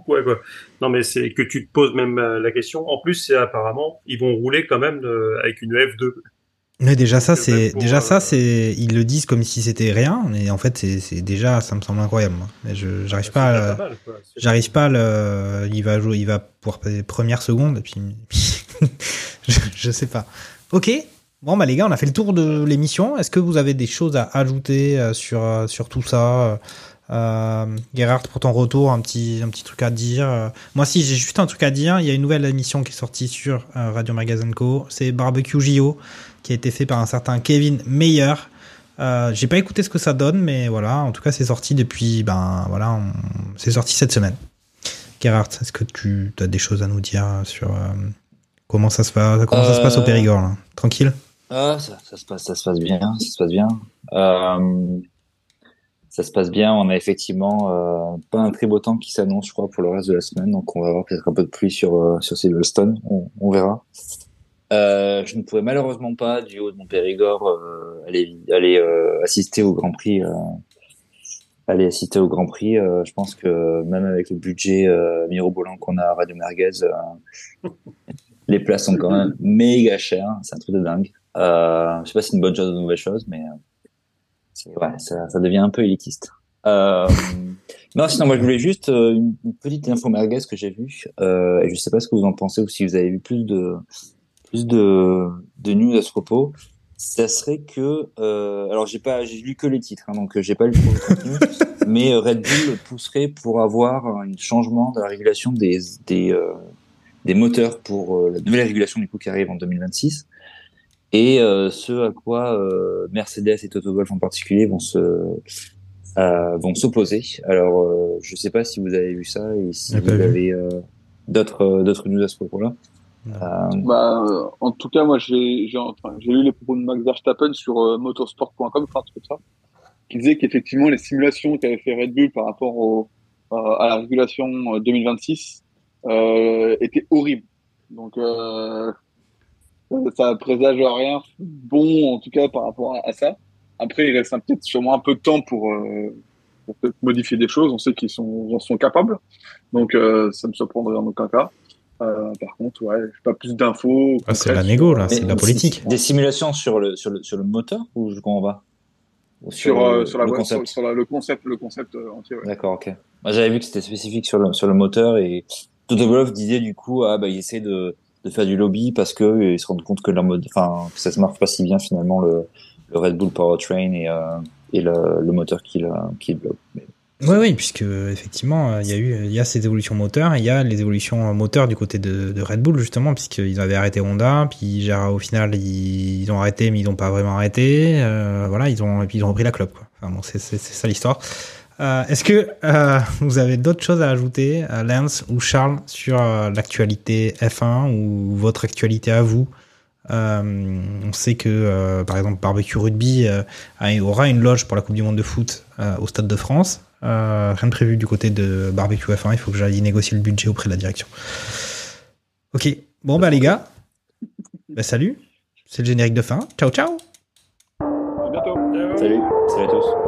quoi quoi? Non mais c'est que tu te poses même euh, la question. En plus, c'est apparemment ils vont rouler quand même euh, avec une F2. Mais déjà ça, c'est pour, déjà euh, ça, c'est ils le disent comme si c'était rien, mais en fait c'est déjà ça me semble incroyable. moi. Mais je j'arrive pas, à- déjà pas. C'est- j'arrive pas à le, il va jouer, il va pouvoir passer première seconde et puis je, je sais pas. Ok. Bon bah les gars, on a fait le tour de l'émission. Est-ce que vous avez des choses à ajouter euh, sur euh, sur tout ça? Euh, Gerhard, pour ton retour, un petit, un petit truc à dire. Euh, Moi, si j'ai juste un truc à dire, il y a une nouvelle émission qui est sortie sur euh, Radio Magazine Co. C'est Barbecue JO, qui a été fait par un certain Kevin Meyer. Euh, j'ai pas écouté ce que ça donne, mais voilà. En tout cas, c'est sorti depuis, ben voilà, on- c'est sorti cette semaine. Gerhard, est-ce que tu as des choses à nous dire sur euh, comment ça se passe, comment ça se passe au Euh, Périgord là? Tranquille? Ah, ça, ça se passe, ça se passe bien, ça se passe bien. Euh, ça se passe bien. On a effectivement pas un très beau temps qui s'annonce, je crois, pour le reste de la semaine. Donc, on va avoir peut-être un peu de pluie sur sur Silverstone. On, on verra. Euh, je ne pourrais malheureusement pas, du haut de mon Périgord, euh, aller aller euh, assister au Grand Prix. aller assister au Grand Prix. Je pense que même avec le budget euh, mirobolant qu'on a à Radio Merguez, euh, les places sont quand même méga chères. C'est un truc de dingue. Je sais pas si c'est une bonne chose ou une mauvaise chose, mais ouais, ça, ça devient un peu élitiste. Non, sinon moi je voulais juste une, petite info merguez que j'ai vue. Et je sais pas ce que vous en pensez ou si vous avez vu plus de plus de, de news à ce propos. Ça serait que euh, alors j'ai pas j'ai lu que les titres hein, donc euh, j'ai pas lu tout le contenu mais euh, Red Bull pousserait pour avoir un changement de la régulation des des euh, des moteurs pour euh, la nouvelle régulation du coup qui arrive en 2026 et euh, ce à quoi euh, Mercedes et Toto Wolff en particulier vont se euh, vont s'opposer. Alors euh, je sais pas si vous avez vu ça et si vous vu. avez euh, d'autres euh, d'autres news à ce propos-là. Euh, Bah, euh, en tout cas, moi, j'ai lu les propos de Max Verstappen sur euh, motorsport.com, enfin, comme ça, qui disait qu'effectivement, les simulations qu'avait fait Red Bull par rapport à la régulation euh, 2026 euh, étaient horribles. Donc, ça présage rien bon, en tout cas, par rapport à, ça. Après, il reste peut-être sûrement un peu de temps pour, modifier des choses. On sait qu'ils sont, en sont capables. Donc, ça me surprendrait en aucun cas. Euh, par contre, ouais, j'ai pas plus d'infos. Ah, c'est la négo là, euh, c'est de la politique. Des simulations sur le sur le sur le moteur ou je comprends pas Ou Sur, euh, le- sur, la, le concept. sur, la- le concept, le concept euh, entier. Ouais. D'accord, ok. Moi, j'avais vu que c'était spécifique sur le, sur le moteur et Toto Wolff disait du coup, ah, bah, il essaie de, de faire du lobby parce que ils se rendent compte que leur mode, enfin, que ça se marche pas si bien finalement le, le Red Bull Powertrain et, euh, et le, le moteur qui le, qui le bloque. Mais- Oui, oui, puisque effectivement, euh, il y a eu, il y a ces évolutions moteurs, il y a les évolutions euh, moteurs du côté de, Red Bull justement, puisqu'ils avaient arrêté Honda, puis genre, au final ils, ont arrêté, mais ils n'ont pas vraiment arrêté. Euh, voilà, ils ont, et puis ils ont repris la clope. Quoi. Enfin bon, c'est ça l'histoire. Euh, Est-ce que euh, vous avez d'autres choses à ajouter, Lance ou Charles, sur l'actualité F1 ou votre actualité à vous? Euh, on sait que, euh, par exemple, Barbecue Rugby aura une loge pour la Coupe du Monde de foot au Stade de France. Euh, rien de prévu du côté de Barbecue F1. Il faut que j'aille négocier le budget auprès de la direction. Ok. Bon, bah, les gars. Bah, salut. C'est le générique de fin. Ciao, ciao. À bientôt. Salut, salut à tous.